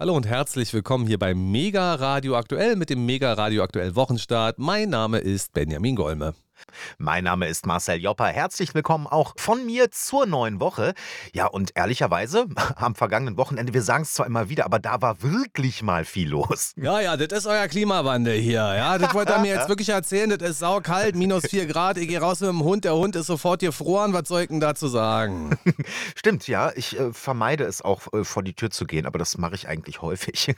Hallo und herzlich willkommen hier bei Mega Radio Aktuell mit dem Mega Radio Aktuell Wochenstart. Mein Name ist Benjamin Golme. Mein Name ist Marcel Jopper. Herzlich willkommen auch von mir zur neuen Woche. Ja, und ehrlicherweise, am vergangenen Wochenende, wir sagen es zwar immer wieder, aber da war wirklich mal viel los. Ja, ja, das ist euer Klimawandel hier. Ja, das wollt ihr mir jetzt wirklich erzählen. Das ist saukalt, minus 4 Grad. Ich gehe raus mit dem Hund. Der Hund ist sofort gefroren. Was soll ich denn dazu sagen? Stimmt, ja. Ich äh, vermeide es auch, äh, vor die Tür zu gehen, aber das mache ich eigentlich häufig.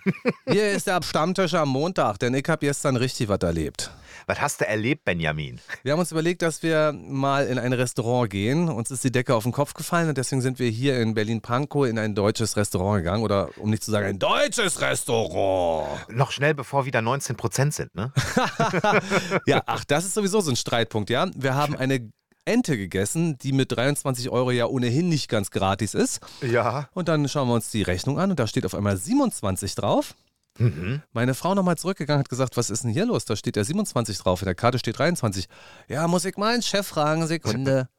hier ist der Stammtisch am Montag, denn ich habe gestern richtig was erlebt. Was hast du erlebt, Benjamin? Wir haben uns überlegt, dass wir mal in ein Restaurant gehen. Uns ist die Decke auf den Kopf gefallen und deswegen sind wir hier in Berlin-Pankow in ein deutsches Restaurant gegangen. Oder um nicht zu sagen, ein deutsches Restaurant. Noch schnell, bevor wieder 19 Prozent sind, ne? ja, ach, das ist sowieso so ein Streitpunkt, ja. Wir haben eine Ente gegessen, die mit 23 Euro ja ohnehin nicht ganz gratis ist. Ja. Und dann schauen wir uns die Rechnung an und da steht auf einmal 27 drauf. Mhm. Meine Frau nochmal zurückgegangen hat gesagt, was ist denn hier los? Da steht ja 27 drauf, in der Karte steht 23. Ja, muss ich mal einen Chef fragen, Sekunde.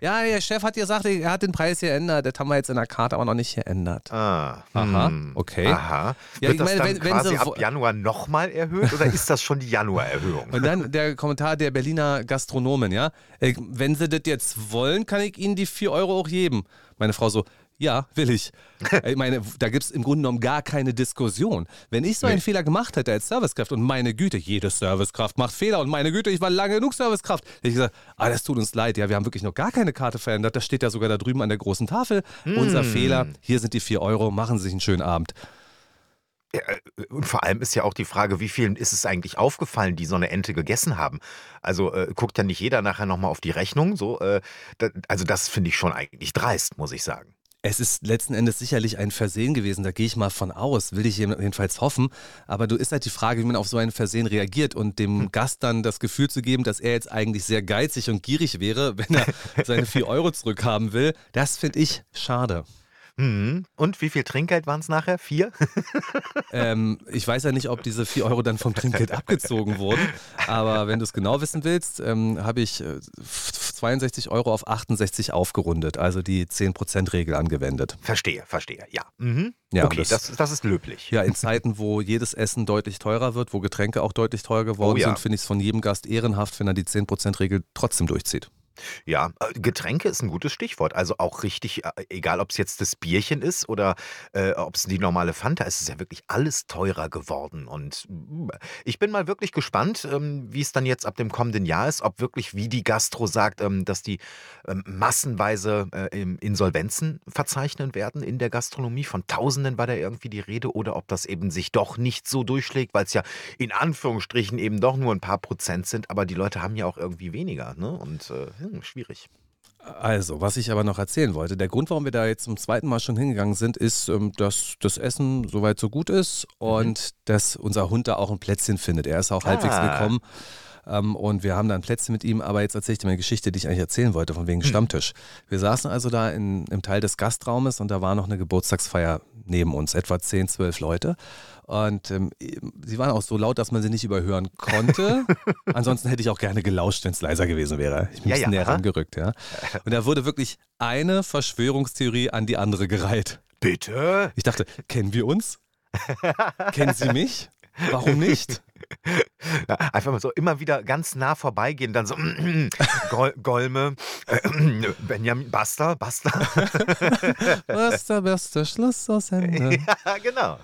Ja, der Chef hat gesagt, er hat den Preis geändert. Das haben wir jetzt in der Karte aber noch nicht geändert. Ah. Aha, hm. okay. Aha. Wird ja, das meine, dann wenn, quasi wenn ab Januar nochmal erhöht oder ist das schon die Januarerhöhung? Und dann der Kommentar der Berliner Gastronomen, ja. Äh, wenn sie das jetzt wollen, kann ich ihnen die 4 Euro auch geben. Meine Frau so, ja, will ich. Ich meine, da gibt es im Grunde genommen gar keine Diskussion. Wenn ich so einen Fehler gemacht hätte als Servicekraft und meine Güte, jede Servicekraft macht Fehler und meine Güte, ich war lange genug Servicekraft, hätte ich gesagt, ah, das tut uns leid, ja, wir haben wirklich noch gar keine Karte verändert. Das steht ja sogar da drüben an der großen Tafel. Mm. Unser Fehler, hier sind die vier Euro, machen Sie sich einen schönen Abend. Ja, äh, und vor allem ist ja auch die Frage, wie vielen ist es eigentlich aufgefallen, die so eine Ente gegessen haben? Also äh, guckt ja nicht jeder nachher nochmal auf die Rechnung. So, äh, da, also das finde ich schon eigentlich dreist, muss ich sagen. Es ist letzten Endes sicherlich ein Versehen gewesen, da gehe ich mal von aus, will ich jedenfalls hoffen. Aber du ist halt die Frage, wie man auf so ein Versehen reagiert und dem hm. Gast dann das Gefühl zu geben, dass er jetzt eigentlich sehr geizig und gierig wäre, wenn er seine 4 Euro zurückhaben will. Das finde ich schade. Mhm. Und wie viel Trinkgeld waren es nachher? Vier? ähm, ich weiß ja nicht, ob diese vier Euro dann vom Trinkgeld abgezogen wurden. Aber wenn du es genau wissen willst, ähm, habe ich 62 äh, Euro auf 68 aufgerundet, also die 10%-Regel angewendet. Verstehe, verstehe, ja. Mhm. ja okay, das, das, das, ist löblich. Ja, in Zeiten, wo jedes Essen deutlich teurer wird, wo Getränke auch deutlich teurer geworden oh, ja. sind, finde ich es von jedem Gast ehrenhaft, wenn er die 10%-Regel trotzdem durchzieht. Ja, äh, Getränke ist ein gutes Stichwort. Also auch richtig, äh, egal ob es jetzt das Bierchen ist oder äh, ob es die normale Fanta ist, ist ja wirklich alles teurer geworden. Und mm, ich bin mal wirklich gespannt, ähm, wie es dann jetzt ab dem kommenden Jahr ist, ob wirklich, wie die Gastro sagt, ähm, dass die ähm, massenweise äh, Insolvenzen verzeichnen werden in der Gastronomie. Von Tausenden war da irgendwie die Rede oder ob das eben sich doch nicht so durchschlägt, weil es ja in Anführungsstrichen eben doch nur ein paar Prozent sind, aber die Leute haben ja auch irgendwie weniger. Ne? Und äh, hm, schwierig. Also, was ich aber noch erzählen wollte, der Grund, warum wir da jetzt zum zweiten Mal schon hingegangen sind, ist, ähm, dass das Essen soweit so gut ist und mhm. dass unser Hund da auch ein Plätzchen findet. Er ist auch ah. halbwegs gekommen. Ähm, und wir haben da ein Plätzchen mit ihm, aber jetzt erzähle ich dir mal eine Geschichte, die ich eigentlich erzählen wollte, von wegen hm. Stammtisch. Wir saßen also da in, im Teil des Gastraumes und da war noch eine Geburtstagsfeier neben uns, etwa 10, 12 Leute. Und ähm, sie waren auch so laut, dass man sie nicht überhören konnte. Ansonsten hätte ich auch gerne gelauscht, wenn es leiser gewesen wäre. Ich bin ja, ein bisschen ja, näher rangerückt, ja. Und da wurde wirklich eine Verschwörungstheorie an die andere gereiht. Bitte? Ich dachte, kennen wir uns? Kennen Sie mich? Warum nicht? Ja, einfach mal so immer wieder ganz nah vorbeigehen, dann so Gol Golme, äh, Benjamin, Basta, Basta. Basta, bester Schluss aus Ende. Ja, genau.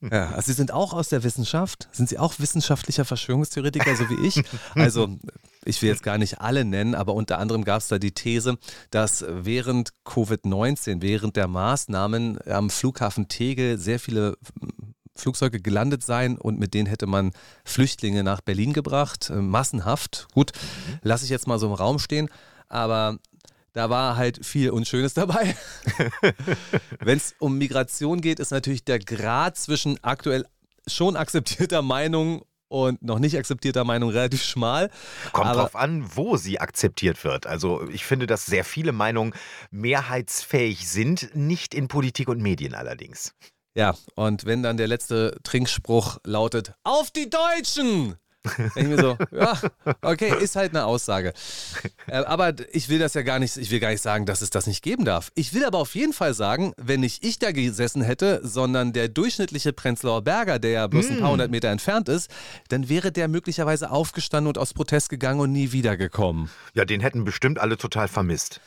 Ja, also Sie sind auch aus der Wissenschaft. Sind Sie auch wissenschaftlicher Verschwörungstheoretiker, so wie ich? Also ich will jetzt gar nicht alle nennen, aber unter anderem gab es da die These, dass während Covid-19, während der Maßnahmen am Flughafen Tegel sehr viele Flugzeuge gelandet sein und mit denen hätte man Flüchtlinge nach Berlin gebracht, äh, massenhaft. Gut, mhm. lasse ich jetzt mal so im Raum stehen, aber da war halt viel Unschönes dabei. Wenn es um Migration geht, ist natürlich der Grad zwischen aktuell schon akzeptierter Meinung und noch nicht akzeptierter Meinung relativ schmal. Kommt drauf an, wo sie akzeptiert wird. Also ich finde, dass sehr viele Meinungen mehrheitsfähig sind, nicht in Politik und Medien allerdings. Ja, und wenn dann der letzte Trinkspruch lautet, auf die Deutschen! Ich mir so, ja, okay, ist halt eine Aussage. Äh, aber ich will das ja gar nicht, ich will gar nicht sagen, dass es das nicht geben darf. Ich will aber auf jeden Fall sagen, wenn nicht ich da gesessen hätte, sondern der durchschnittliche Prenzlauer Berger, der ja bloß ein paar mm. hundert Meter entfernt ist, dann wäre der möglicherweise aufgestanden und aus Protest gegangen und nie wiedergekommen. Ja, den hätten bestimmt alle total vermisst.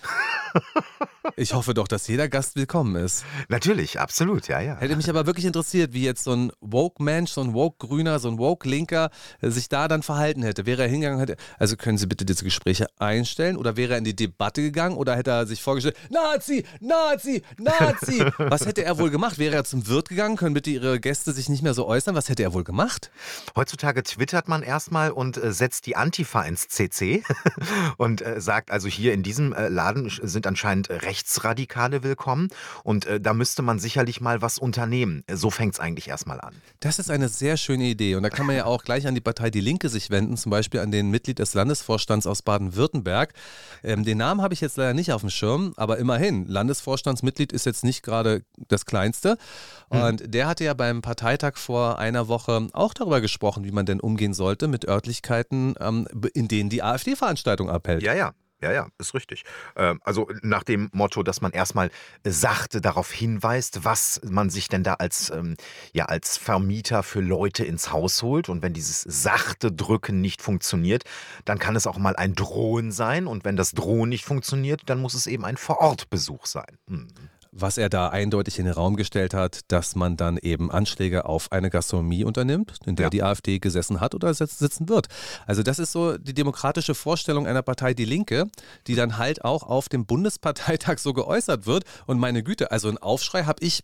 Ich hoffe doch, dass jeder Gast willkommen ist. Natürlich, absolut, ja, ja. Hätte mich aber wirklich interessiert, wie jetzt so ein Woke-Mensch, so ein Woke-Grüner, so ein Woke-Linker äh, sich da dann verhalten hätte. Wäre er hingegangen, hätte, also können Sie bitte diese Gespräche einstellen oder wäre er in die Debatte gegangen oder hätte er sich vorgestellt, Nazi, Nazi, Nazi. Was hätte er wohl gemacht? Wäre er zum Wirt gegangen? Können bitte Ihre Gäste sich nicht mehr so äußern? Was hätte er wohl gemacht? Heutzutage twittert man erstmal und äh, setzt die Antifa ins CC und äh, sagt, also hier in diesem äh, Laden sind anscheinend Rechtsradikale willkommen und da müsste man sicherlich mal was unternehmen. So fängt es eigentlich erstmal an. Das ist eine sehr schöne Idee und da kann man ja auch gleich an die Partei Die Linke sich wenden, zum Beispiel an den Mitglied des Landesvorstands aus Baden-Württemberg. Ähm, den Namen habe ich jetzt leider nicht auf dem Schirm, aber immerhin, Landesvorstandsmitglied ist jetzt nicht gerade das Kleinste. Hm. Und hm. der hatte ja beim Parteitag vor einer Woche auch darüber gesprochen, wie man denn umgehen sollte mit Örtlichkeiten, ähm, in denen die AfD-Veranstaltung abhält. Ja, ja. Ja, ja, ist richtig. Ähm, also nach dem Motto, dass man erstmal sachte darauf hinweist, was man sich denn da als, ähm, ja, als Vermieter für Leute ins Haus holt. Und wenn dieses sachte Drücken nicht funktioniert, dann kann es auch mal ein Drohen sein. Und wenn das Drohen nicht funktioniert, dann muss es eben ein Vorortbesuch sein. Hm was er da eindeutig in den Raum gestellt hat, dass man dann eben Anschläge auf eine Gastronomie unternimmt, in der ja. die AfD gesessen hat oder sitzen wird. Also das ist so die demokratische Vorstellung einer Partei Die Linke, die dann halt auch auf dem Bundesparteitag so geäußert wird. Und meine Güte, also einen Aufschrei habe ich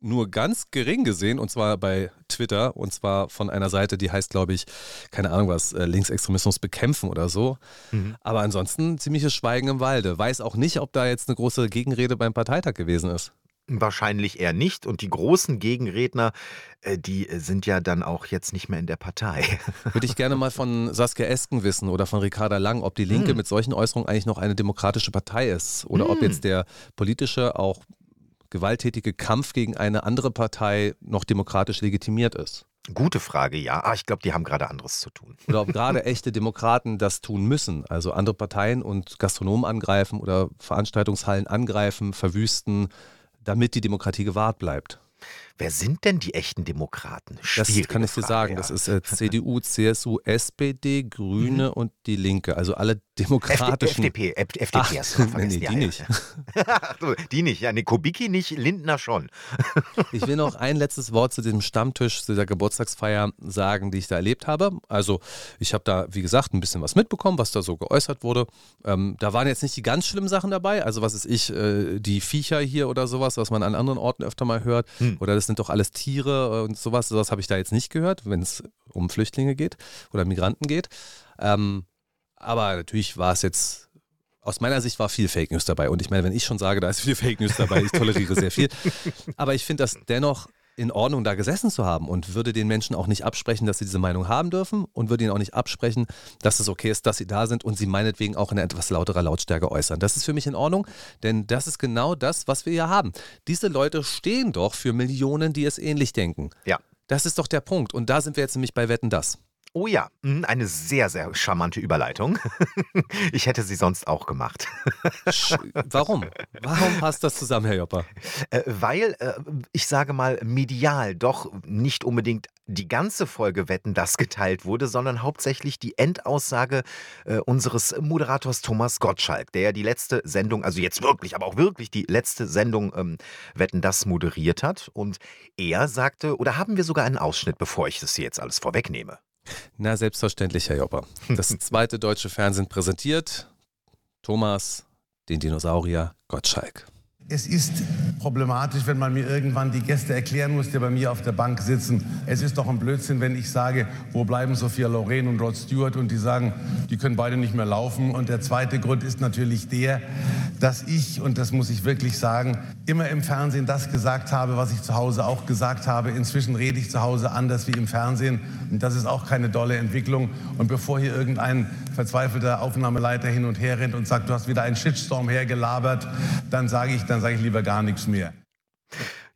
nur ganz gering gesehen und zwar bei Twitter und zwar von einer Seite, die heißt, glaube ich, keine Ahnung was, äh, Linksextremismus bekämpfen oder so. Mhm. Aber ansonsten ziemliches Schweigen im Walde. Weiß auch nicht, ob da jetzt eine große Gegenrede beim Parteitag gewesen ist. Wahrscheinlich eher nicht. Und die großen Gegenredner, äh, die sind ja dann auch jetzt nicht mehr in der Partei. Würde ich gerne mal von Saskia Esken wissen oder von Ricarda Lang, ob die Linke hm. mit solchen Äußerungen eigentlich noch eine demokratische Partei ist oder hm. ob jetzt der politische, auch gewalttätige Kampf gegen eine andere Partei noch demokratisch legitimiert ist? Gute Frage, ja. Ah, ich glaube, die haben gerade anderes zu tun. Oder ob gerade echte Demokraten das tun müssen, also andere Parteien und Gastronomen angreifen oder Veranstaltungshallen angreifen, verwüsten, damit die Demokratie gewahrt bleibt. Wer sind denn die echten Demokraten? Schwierige das kann ich dir sagen. Ja. Das ist äh, CDU, CSU, SPD, Grüne mhm. und die Linke. Also alle demokratischen. FDP, FDP Ach, hast du. Nee, nee, die ja, nicht. So, die nicht. Ja, nee, Kubicki nicht, Lindner schon. ich will noch ein letztes Wort zu diesem Stammtisch, zu dieser Geburtstagsfeier sagen, die ich da erlebt habe. Also ich habe da, wie gesagt, ein bisschen was mitbekommen, was da so geäußert wurde. Ähm, da waren jetzt nicht die ganz schlimmen Sachen dabei. Also was ist ich, äh, die Viecher hier oder sowas, was man an anderen Orten öfter mal hört. Hm. Oder das sind doch alles Tiere und sowas. Sowas habe ich da jetzt nicht gehört, wenn es um Flüchtlinge geht oder Migranten geht. Ähm, aber natürlich war es jetzt, aus meiner Sicht war viel Fake News dabei. Und ich meine, wenn ich schon sage, da ist viel Fake News dabei, ich toleriere sehr viel. Aber ich finde das dennoch in Ordnung, da gesessen zu haben und würde den Menschen auch nicht absprechen, dass sie diese Meinung haben dürfen und würde ihnen auch nicht absprechen, dass es okay ist, dass sie da sind und sie meinetwegen auch in etwas lauterer Lautstärke äußern. Das ist für mich in Ordnung, denn das ist genau das, was wir hier haben. Diese Leute stehen doch für Millionen, die es ähnlich denken. Ja. Das ist doch der Punkt. Und da sind wir jetzt nämlich bei Wetten das. Oh ja, mhm, eine sehr, sehr charmante Überleitung. Ich hätte sie sonst auch gemacht. Warum? Warum passt das zusammen, Herr Jopper? Äh, weil, äh, ich sage mal, medial doch nicht unbedingt die ganze Folge Wetten das geteilt wurde, sondern hauptsächlich die Endaussage äh, unseres Moderators Thomas Gottschalk, der ja die letzte Sendung, also jetzt wirklich, aber auch wirklich die letzte Sendung ähm, Wetten das moderiert hat. Und er sagte, oder haben wir sogar einen Ausschnitt, bevor ich das hier jetzt alles vorwegnehme? Na, selbstverständlich, Herr Jopper. Das zweite deutsche Fernsehen präsentiert Thomas, den Dinosaurier Gottschalk. Es ist problematisch, wenn man mir irgendwann die Gäste erklären muss, die bei mir auf der Bank sitzen. Es ist doch ein Blödsinn, wenn ich sage, wo bleiben Sophia Loren und Rod Stewart und die sagen, die können beide nicht mehr laufen. Und der zweite Grund ist natürlich der, dass ich, und das muss ich wirklich sagen, immer im Fernsehen das gesagt habe, was ich zu Hause auch gesagt habe. Inzwischen rede ich zu Hause anders wie im Fernsehen. Und das ist auch keine dolle Entwicklung. Und bevor hier irgendein verzweifelter Aufnahmeleiter hin und her rennt und sagt, du hast wieder einen Shitstorm hergelabert, dann sage ich, dann sage ich lieber gar nichts mehr.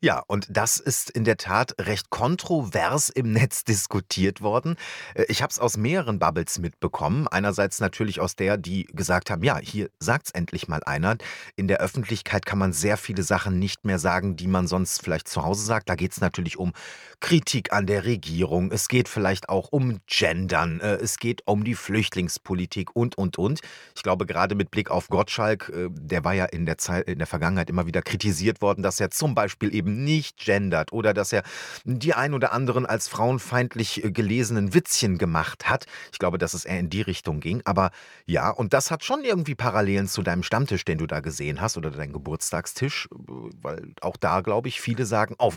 Ja, und das ist in der Tat recht kontrovers im Netz diskutiert worden. Äh, ich habe es aus mehreren Bubbles mitbekommen. Einerseits natürlich aus der, die gesagt haben, ja, hier sagt's endlich mal einer. In der Öffentlichkeit kann man sehr viele Sachen nicht mehr sagen, die man sonst vielleicht zu Hause sagt. Da geht es natürlich um Kritik an der Regierung. Es geht vielleicht auch um Gendern. Äh, es geht um die Flüchtlingspolitik und, und, und. Ich glaube, gerade mit Blick auf Gottschalk, äh, der war ja in der Zeit, in der Vergangenheit immer wieder kritisiert worden, dass er zum Beispiel eben nicht gendert oder dass er die ein oder anderen als frauenfeindlich äh, gelesenen Witzchen gemacht hat. Ich glaube, dass es eher in die Richtung ging. Aber ja, und das hat schon irgendwie Parallelen zu deinem Stammtisch, den du da gesehen hast oder deinem Geburtstagstisch, weil auch da, glaube ich, viele sagen, oh,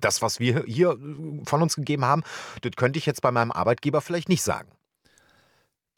das, was wir hier äh, von uns gegeben haben, das könnte ich jetzt bei meinem Arbeitgeber vielleicht nicht sagen.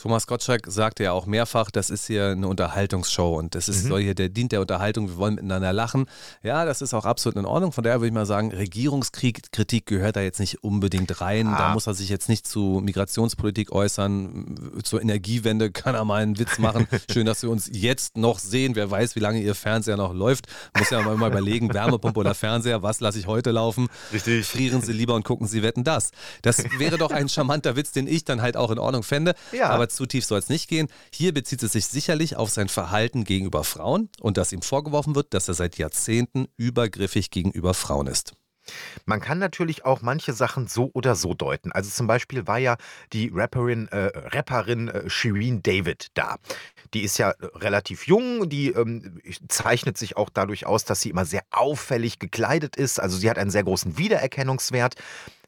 Thomas Gottschalk sagte ja auch mehrfach, das ist hier eine Unterhaltungsshow und das ist, mhm. soll hier, der dient der Unterhaltung, wir wollen miteinander lachen. Ja, das ist auch absolut in Ordnung. Von daher würde ich mal sagen, Regierungskritik gehört da jetzt nicht unbedingt rein. Ah. Da muss er sich jetzt nicht zu Migrationspolitik äußern. Zur Energiewende kann er mal einen Witz machen. Schön, dass wir uns jetzt noch sehen. Wer weiß, wie lange ihr Fernseher noch läuft. Muss ja mal überlegen, Wärmepumpe oder Fernseher, was lasse ich heute laufen? Richtig. Frieren Sie lieber und gucken Sie wetten das. Das wäre doch ein charmanter Witz, den ich dann halt auch in Ordnung fände. Ja. Aber zu tief soll es nicht gehen. Hier bezieht es sich sicherlich auf sein Verhalten gegenüber Frauen und dass ihm vorgeworfen wird, dass er seit Jahrzehnten übergriffig gegenüber Frauen ist. Man kann natürlich auch manche Sachen so oder so deuten. Also zum Beispiel war ja die Rapperin, äh, Rapperin äh, Shireen David da. Die ist ja relativ jung, die ähm, zeichnet sich auch dadurch aus, dass sie immer sehr auffällig gekleidet ist. Also sie hat einen sehr großen Wiedererkennungswert.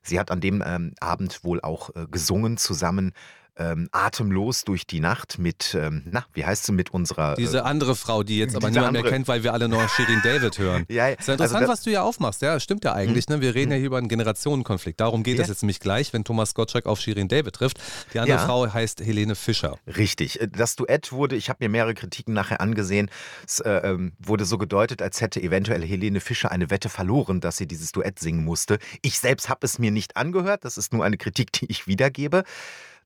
Sie hat an dem ähm, Abend wohl auch äh, gesungen zusammen ähm, atemlos durch die Nacht mit, ähm, na, wie heißt sie, mit unserer. Diese äh, andere Frau, die jetzt aber niemand andere. mehr kennt, weil wir alle noch Shirin David hören. ja, ja. Ist ja interessant, also was du ja aufmachst. Ja, stimmt ja eigentlich. Mhm. Ne? Wir reden ja hier über einen Generationenkonflikt. Darum geht es jetzt nämlich gleich, wenn Thomas Gottschalk auf Shirin David trifft. Die andere. Frau heißt Helene Fischer. Richtig. Äh, das Duett wurde, ich habe mir mehrere Kritiken nachher angesehen, es äh, ähm, wurde so gedeutet, als hätte eventuell Helene Fischer eine Wette verloren, dass sie dieses Duett singen musste. Ich selbst habe es mir nicht angehört. Das ist nur eine Kritik, die ich wiedergebe.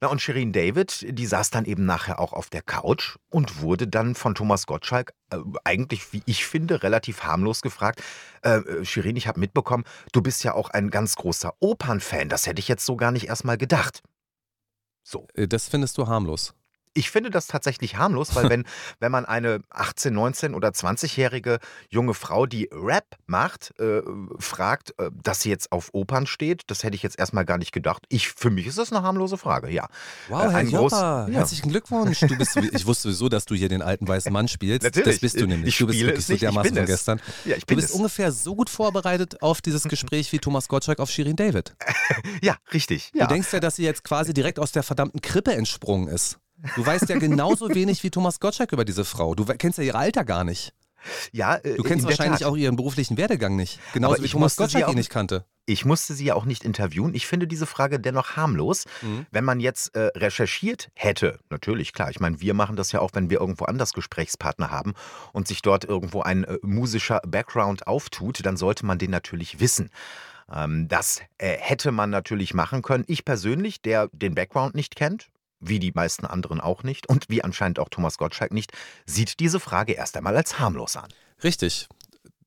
Na und Shirin David, die saß dann eben nachher auch auf der Couch und wurde dann von Thomas Gottschalk äh, eigentlich, wie ich finde, relativ harmlos gefragt. Äh, äh Shirin, ich habe mitbekommen, du bist ja auch ein ganz großer Opernfan. Das hätte ich jetzt so gar nicht erstmal gedacht. So. Äh, das findest du harmlos ich finde das tatsächlich harmlos, weil wenn, wenn man eine 18, 19 oder 20-jährige junge Frau, die Rap macht, äh, fragt, äh, dass sie jetzt auf Opern steht, das hätte ich jetzt erstmal gar nicht gedacht. Ich, für mich ist das eine harmlose Frage, ja. Wow, äh, Herr Joppa, ja. herzlichen Glückwunsch. Du bist, ich wusste sowieso, dass du hier den alten weißen Mann spielst. Natürlich. Das bist du nämlich. Ich du bist wirklich so dermaßen von gestern. Ja, ich bin du bist es. ungefähr so gut vorbereitet auf dieses Gespräch wie Thomas Gottschalk auf Shirin David. ja, richtig. Du ja. denkst ja, dass sie jetzt quasi direkt aus der verdammten Krippe entsprungen ist. Du weißt ja genauso wenig wie Thomas Gottschalk über diese Frau. Du kennst ja ihr Alter gar nicht. Ja, äh, du kennst wahrscheinlich auch ihren beruflichen Werdegang nicht. Genauso wie Thomas Gottschalk ihn nicht kannte. Ich musste sie ja auch nicht interviewen. Ich finde diese Frage dennoch harmlos. Mhm. Wenn man jetzt äh, recherchiert hätte, natürlich, klar, ich meine, wir machen das ja auch, wenn wir irgendwo anders Gesprächspartner haben und sich dort irgendwo ein äh, musischer Background auftut, dann sollte man den natürlich wissen. Ähm, das äh, hätte man natürlich machen können. Ich persönlich, der den Background nicht kennt, wie die meisten anderen auch nicht und wie anscheinend auch Thomas Gottschalk nicht, sieht diese Frage erst einmal als harmlos an. Richtig.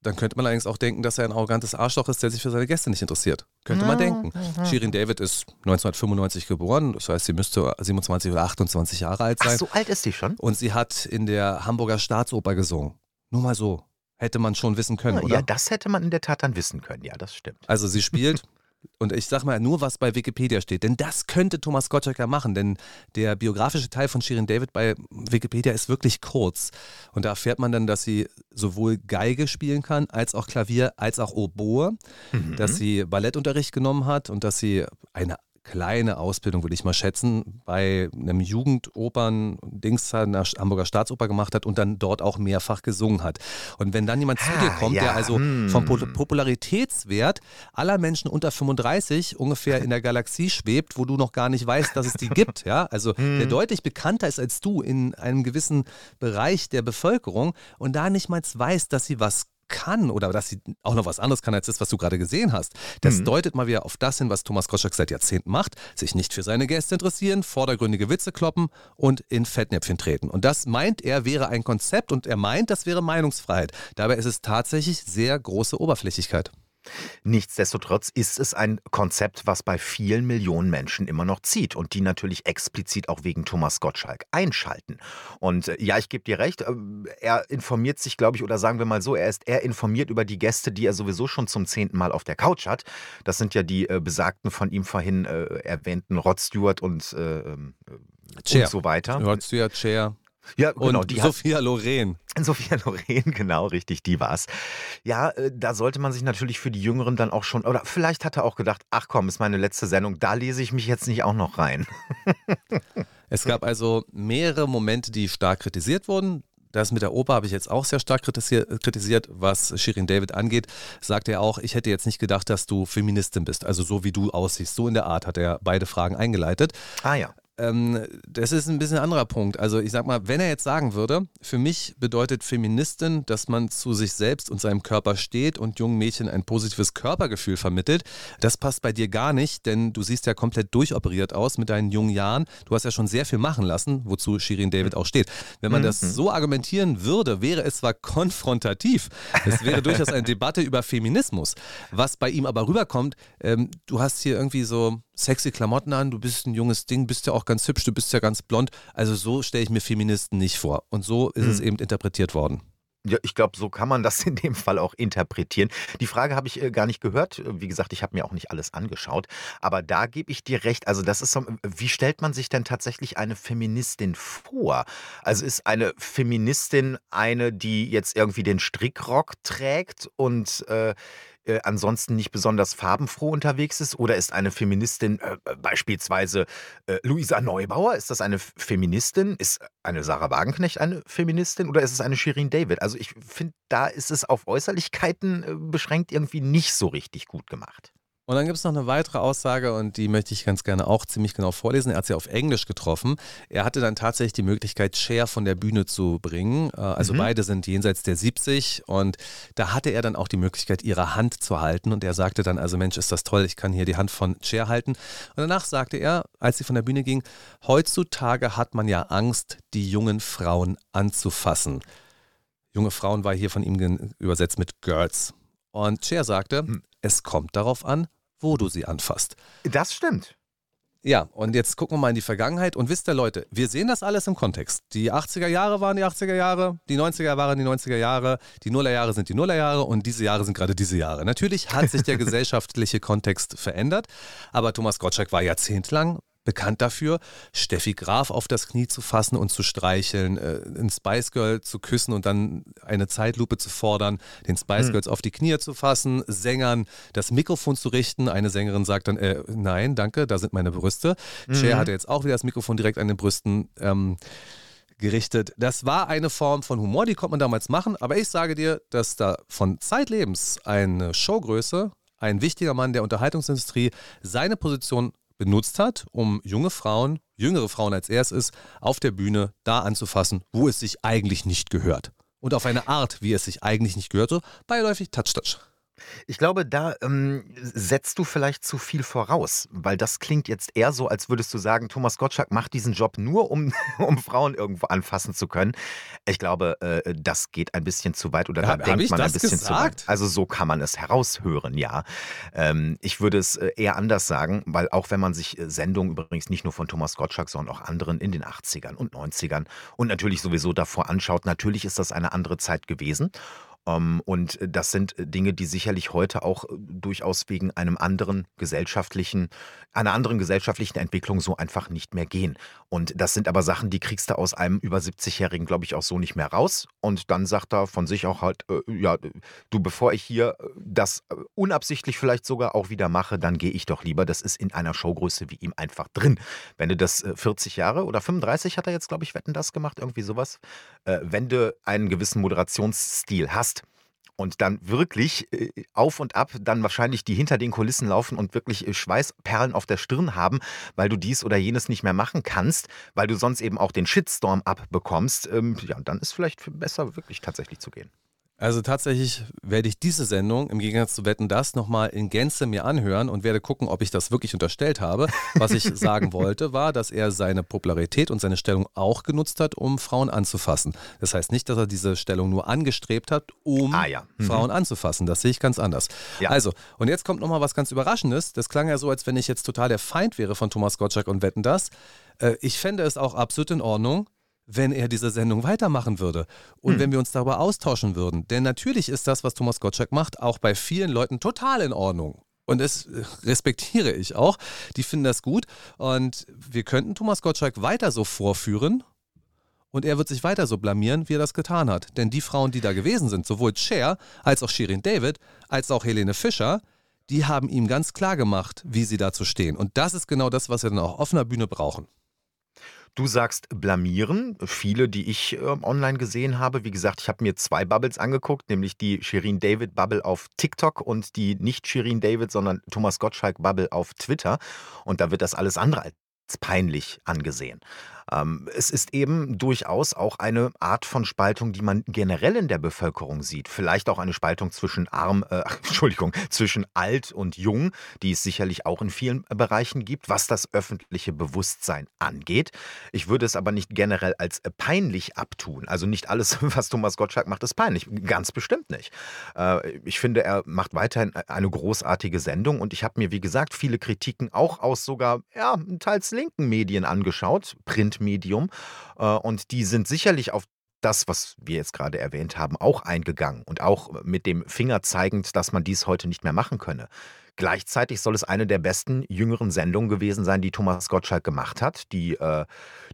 Dann könnte man allerdings auch denken, dass er ein arrogantes Arschloch ist, der sich für seine Gäste nicht interessiert. Könnte man denken. Mhm. Shirin David ist 1995 geboren, das heißt, sie müsste 27 oder 28 Jahre alt sein. Ach, so alt ist sie schon? Und sie hat in der Hamburger Staatsoper gesungen. Nur mal so. Hätte man schon wissen können, ja, oder? Ja, das hätte man in der Tat dann wissen können, ja, das stimmt. Also sie spielt Und ich sag mal nur, was bei Wikipedia steht. Denn das könnte Thomas Gottschalk ja machen. Denn der biografische Teil von Shirin David bei Wikipedia ist wirklich kurz. Und da erfährt man dann, dass sie sowohl Geige spielen kann, als auch Klavier, als auch Oboe. Mhm. Dass sie Ballettunterricht genommen hat und dass sie eine kleine Ausbildung, würde ich mal schätzen, bei einem Jugendopern-Dings an der Hamburger Staatsoper gemacht hat und dann dort auch mehrfach gesungen hat. Und wenn dann jemand ah, zu dir kommt, ja, der also hm. vom Popularitätswert aller Menschen unter 35 ungefähr in der Galaxie schwebt, wo du noch gar nicht weißt, dass es die gibt, ja, also hm. der deutlich bekannter ist als du in einem gewissen Bereich der Bevölkerung und da nicht mal weiß, dass sie was kann oder dass sie auch noch was anderes kann als das, was du gerade gesehen hast, das mhm. deutet mal wieder auf das hin, was Thomas Gottschalk seit Jahrzehnten macht, sich nicht für seine Gäste interessieren, vordergründige Witze kloppen und in Fettnäpfchen treten. Und das meint er wäre ein Konzept und er meint, das wäre Meinungsfreiheit. Dabei ist es tatsächlich sehr große Oberflächlichkeit. Nichtsdestotrotz ist es ein Konzept, was bei vielen Millionen Menschen immer noch zieht und die natürlich explizit auch wegen Thomas Gottschalk einschalten. Und äh, ja, ich gebe dir recht, äh, er informiert sich, glaube ich, oder sagen wir mal so, er ist eher informiert über die Gäste, die er sowieso schon zum zehnten Mal auf der Couch hat. Das sind ja die äh, besagten von ihm vorhin äh, erwähnten Rod Stewart und, äh, ähm, und so weiter. Rod Stewart, Cher. Ja, genau. Und Sophia Loren. Sophia Loren, genau, richtig, die war's. Ja, äh, da sollte man sich natürlich für die Jüngeren dann auch schon, oder vielleicht hat er auch gedacht, ach komm, ist meine letzte Sendung, da lese ich mich jetzt nicht auch noch rein. es gab also mehrere Momente, die stark kritisiert wurden. Das mit der Oper habe ich jetzt auch sehr stark kritisiert, was Shirin David angeht. Sagt er auch, ich hätte jetzt nicht gedacht, dass du Feministin bist. Also so wie du aussiehst. So in der Art hat er beide Fragen eingeleitet. Ah ja ähm, das ist ein bisschen ein anderer Punkt. Also ich sag mal, wenn er jetzt sagen würde, für mich bedeutet Feministin, dass man zu sich selbst und seinem Körper steht und jungen Mädchen ein positives Körpergefühl vermittelt, das passt bei dir gar nicht, denn du siehst ja komplett durchoperiert aus mit deinen jungen Jahren. Du hast ja schon sehr viel machen lassen, wozu Shirin David auch steht. Wenn man das mhm. so argumentieren würde, wäre es zwar konfrontativ, es wäre durchaus eine Debatte über Feminismus. Was bei ihm aber rüberkommt, ähm, du hast hier irgendwie so sexy Klamotten an, du bist ein junges Ding, bist ja auch ganz hübsch, du bist ja ganz blond. Also so stelle ich mir Feministen nicht vor. Und so ist hm. es eben interpretiert worden. Ja, ich glaube, so kann man das in dem Fall auch interpretieren. Die Frage habe ich äh, gar nicht gehört. Wie gesagt, ich habe mir auch nicht alles angeschaut. Aber da gebe ich dir recht. Also, das ist so, wie stellt man sich denn tatsächlich eine Feministin vor? Also, ist eine Feministin eine, die jetzt irgendwie den Strickrock trägt und äh, äh, ansonsten nicht besonders farbenfroh unterwegs ist? Oder ist eine Feministin äh, beispielsweise äh, Luisa Neubauer? Ist das eine Feministin? Ist eine Sarah Wagenknecht eine Feministin? Oder ist es eine Shirin David? Also ich finde, da ist es auf Äußerlichkeiten äh, beschränkt irgendwie nicht so richtig gut gemacht. Und dann gibt es noch eine weitere Aussage und die möchte ich ganz gerne auch ziemlich genau vorlesen. Er hat sie auf Englisch getroffen. Er hatte dann tatsächlich die Möglichkeit, Cher von der Bühne zu bringen. Äh, also mhm. beide sind jenseits der 70 und da hatte er dann auch die Möglichkeit, ihre Hand zu halten. Und er sagte dann, also Mensch, ist das toll, ich kann hier die Hand von Cher halten. Und danach sagte er, als sie von der Bühne ging, heutzutage hat man ja Angst, die jungen Frauen anzufassen. Junge Frauen war hier von ihm übersetzt mit Girls. Und Cher sagte, hm. es kommt darauf an, wo du sie anfasst. Das stimmt. Ja, und jetzt gucken wir mal in die Vergangenheit und wisst ihr Leute, wir sehen das alles im Kontext. Die 80er Jahre waren die 80er Jahre, die 90er waren die 90er Jahre, die Nullerjahre sind die Nullerjahre und diese Jahre sind gerade diese Jahre. Natürlich hat sich der gesellschaftliche Kontext verändert, aber Thomas Gottschalk war jahrzehntelang bekannt dafür, Steffi Graf auf das Knie zu fassen und zu streicheln, äh, ein Spice Girl zu küssen und dann eine Zeitlupe zu fordern, den Spice hm. Girls auf die Knie zu fassen, Sängern das Mikrofon zu richten. Eine Sängerin sagt dann, äh, nein, danke, da sind meine Brüste. Mhm. Cher hatte jetzt auch wieder das Mikrofon direkt an den Brüsten. Ähm, gerichtet. Das war eine Form von Humor, die konnte man damals machen, aber ich sage dir, dass da von Zeitlebens eine Showgröße, ein wichtiger Mann der Unterhaltungsindustrie, seine Position benutzt hat, um junge Frauen, jüngere Frauen als er es ist, auf der Bühne da anzufassen, wo es sich eigentlich nicht gehört. Und auf eine Art, wie es sich eigentlich nicht gehört, so beiläufig Touch-Touch. Ich glaube, da ähm, setzt du vielleicht zu viel voraus, weil das klingt jetzt eher so, als würdest du sagen, Thomas Gottschalk macht diesen Job nur, um, um Frauen irgendwo anfassen zu können. Ich glaube, äh, das geht ein bisschen zu weit oder da Hab, denkt man ein bisschen gesagt? zu weit. Also so kann man es heraushören, ja. Ähm, ich würde es äh, eher anders sagen, weil auch wenn man sich äh, Sendungen übrigens nicht nur von Thomas Gottschalk, sondern auch anderen in den 80ern und 90ern und natürlich sowieso davor anschaut, natürlich ist das eine andere Zeit gewesen. Ähm, und das sind Dinge, die sicherlich heute auch äh, durchaus wegen einem anderen gesellschaftlichen, einer anderen gesellschaftlichen Entwicklung so einfach nicht mehr gehen. Und das sind aber Sachen, die kriegst du aus einem über 70-Jährigen, glaube ich, auch so nicht mehr raus. Und dann sagt er von sich auch halt, äh, ja, du, bevor ich hier äh, das äh, unabsichtlich vielleicht sogar auch wieder mache, dann gehe ich doch lieber. Das ist in einer Showgröße wie ihm einfach drin. Wenn du das 40 Jahre oder 35 hat er jetzt, glaube ich, Wetten das gemacht, irgendwie sowas. Äh, wenn du einen gewissen Moderationsstil hast, und dann wirklich äh, auf und ab dann wahrscheinlich die hinter den Kulissen laufen und wirklich äh, Schweißperlen auf der Stirn haben, weil du dies oder jenes nicht mehr machen kannst, weil du sonst eben auch den Shitstorm abbekommst, ähm, ja, dann ist vielleicht besser wirklich tatsächlich zu gehen. Also tatsächlich werde ich diese Sendung im Gegensatz zu Wetten das nochmal in Gänze mir anhören und werde gucken, ob ich das wirklich unterstellt habe. Was ich sagen wollte, war, dass er seine Popularität und seine Stellung auch genutzt hat, um Frauen anzufassen. Das heißt nicht, dass er diese Stellung nur angestrebt hat, um ah, ja. mhm. Frauen anzufassen. Das sehe ich ganz anders. Ja. Also, und jetzt kommt nochmal was ganz Überraschendes. Das klang ja so, als wenn ich jetzt total der Feind wäre von Thomas Gottschalk und Wetten das. Äh, ich fände es auch absolut in Ordnung, wenn er diese Sendung weitermachen würde und hm. wenn wir uns darüber austauschen würden. Denn natürlich ist das, was Thomas Gottschalk macht, auch bei vielen Leuten total in Ordnung. Und das äh, respektiere ich auch. Die finden das gut. Und wir könnten Thomas Gottschalk weiter so vorführen. Und er wird sich weiter so blamieren, wie er das getan hat. Denn die Frauen, die da gewesen sind, sowohl Cher als auch Shirin David, als auch Helene Fischer, die haben ihm ganz klar gemacht, wie sie dazu stehen. Und das ist genau das, was wir dann auch auf einer Bühne brauchen. Du sagst blamieren. Viele, die ich äh, online gesehen habe, wie gesagt, ich habe mir zwei Bubbles angeguckt, nämlich die Shirin David Bubble auf TikTok und die nicht Shirin David, sondern Thomas Gottschalk Bubble auf Twitter. Und da wird das alles andere als peinlich angesehen. Ähm, es ist eben durchaus auch eine Art von Spaltung, die man generell in der Bevölkerung sieht. Vielleicht auch eine Spaltung zwischen arm, äh, Entschuldigung, zwischen alt und jung, die es sicherlich auch in vielen Bereichen gibt, was das öffentliche Bewusstsein angeht. Ich würde es aber nicht generell als peinlich abtun. Also nicht alles, was Thomas Gottschalk macht, ist peinlich. Ganz bestimmt nicht. Äh, ich finde, er macht weiterhin eine großartige Sendung und ich habe mir, wie gesagt, viele Kritiken auch aus sogar, ja, teils linken Medien angeschaut, Print Medium. Äh, und die sind sicherlich auf das, was wir jetzt gerade erwähnt haben, auch eingegangen und auch mit dem Finger zeigend, dass man dies heute nicht mehr machen könne. Gleichzeitig soll es eine der besten jüngeren Sendungen gewesen sein, die Thomas Gottschalk gemacht hat, die, äh,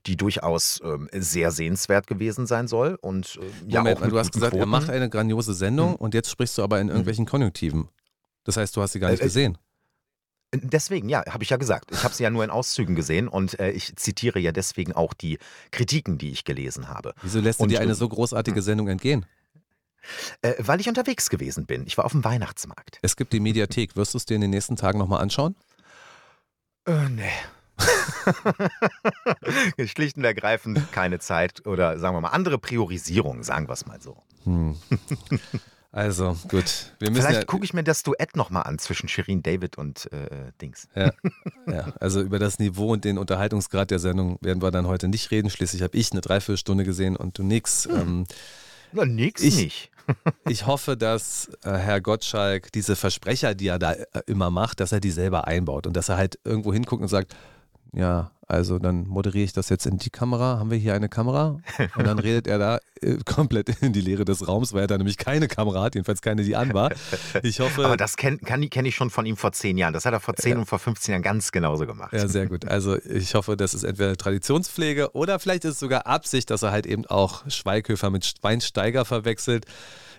die durchaus äh, sehr sehenswert gewesen sein soll. Und, äh, ja, Moment, du hast gesagt, Quoten. er macht eine grandiose Sendung hm. und jetzt sprichst du aber in hm. irgendwelchen Konjunktiven. Das heißt, du hast sie gar nicht äh, äh, gesehen. Deswegen, ja, habe ich ja gesagt. Ich habe sie ja nur in Auszügen gesehen und äh, ich zitiere ja deswegen auch die Kritiken, die ich gelesen habe. Wieso lässt du dir eine so großartige hm. Sendung entgehen? Äh, weil ich unterwegs gewesen bin. Ich war auf dem Weihnachtsmarkt. Es gibt die Mediathek. Wirst du es dir in den nächsten Tagen nochmal anschauen? Äh, nee. Schlicht und ergreifend keine Zeit oder sagen wir mal andere Priorisierung, sagen wir es mal so. Hm. Also, gut. Vielleicht ja, gucke ich mir das Duett nochmal an zwischen Shirin David und äh, Dings. Ja, ja, also über das Niveau und den Unterhaltungsgrad der Sendung werden wir dann heute nicht reden. Schließlich habe ich eine Dreiviertelstunde gesehen und du nix. Hm. Ähm, Na, nix ich, nicht. ich hoffe, dass äh, Herr Gottschalk diese Versprecher, die er da äh, immer macht, dass er die selber einbaut und dass er halt irgendwo hinguckt und sagt, ja, also dann moderiere ich das jetzt in die Kamera. Haben wir hier eine Kamera? Und dann redet er da äh, komplett in die Leere des Raums, weil er da nämlich keine Kamera hat, jedenfalls keine, die an war. Ich hoffe. Aber das kenne kenn ich schon von ihm vor zehn Jahren. Das hat er vor zehn ja. und vor 15 Jahren ganz genauso gemacht. Ja, sehr gut. Also ich hoffe, das ist entweder Traditionspflege oder vielleicht ist es sogar Absicht, dass er halt eben auch Schweighöfer mit Schweinsteiger verwechselt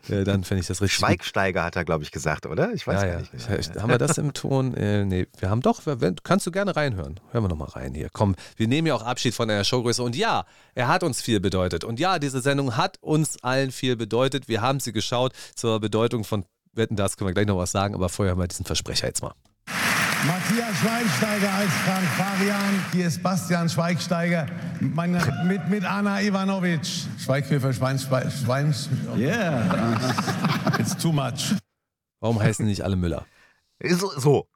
äh, dann fände ich das richtig. Schweigsteiger hat er, glaube ich, gesagt, oder? Ich weiß ja, gar nicht. Genau. Haben wir das im Ton? Äh, nee, wir haben doch, kannst du gerne reinhören. Hören wir nochmal rein hier. Komm, wir nehmen ja auch Abschied von einer Showgröße. Und ja, er hat uns viel bedeutet. Und ja, diese Sendung hat uns allen viel bedeutet. Wir haben sie geschaut. Zur Bedeutung von Wetten, das können wir gleich noch was sagen. Aber vorher haben wir diesen Versprecher jetzt mal. Matthias Schweinsteiger als Frank Farian. Hier ist Bastian Schweigsteiger meine, mit, mit Anna Ivanovic. Schweighöfer, Schwein, Schwein. Yeah. It's too much. Warum heißen nicht alle Müller? So. so.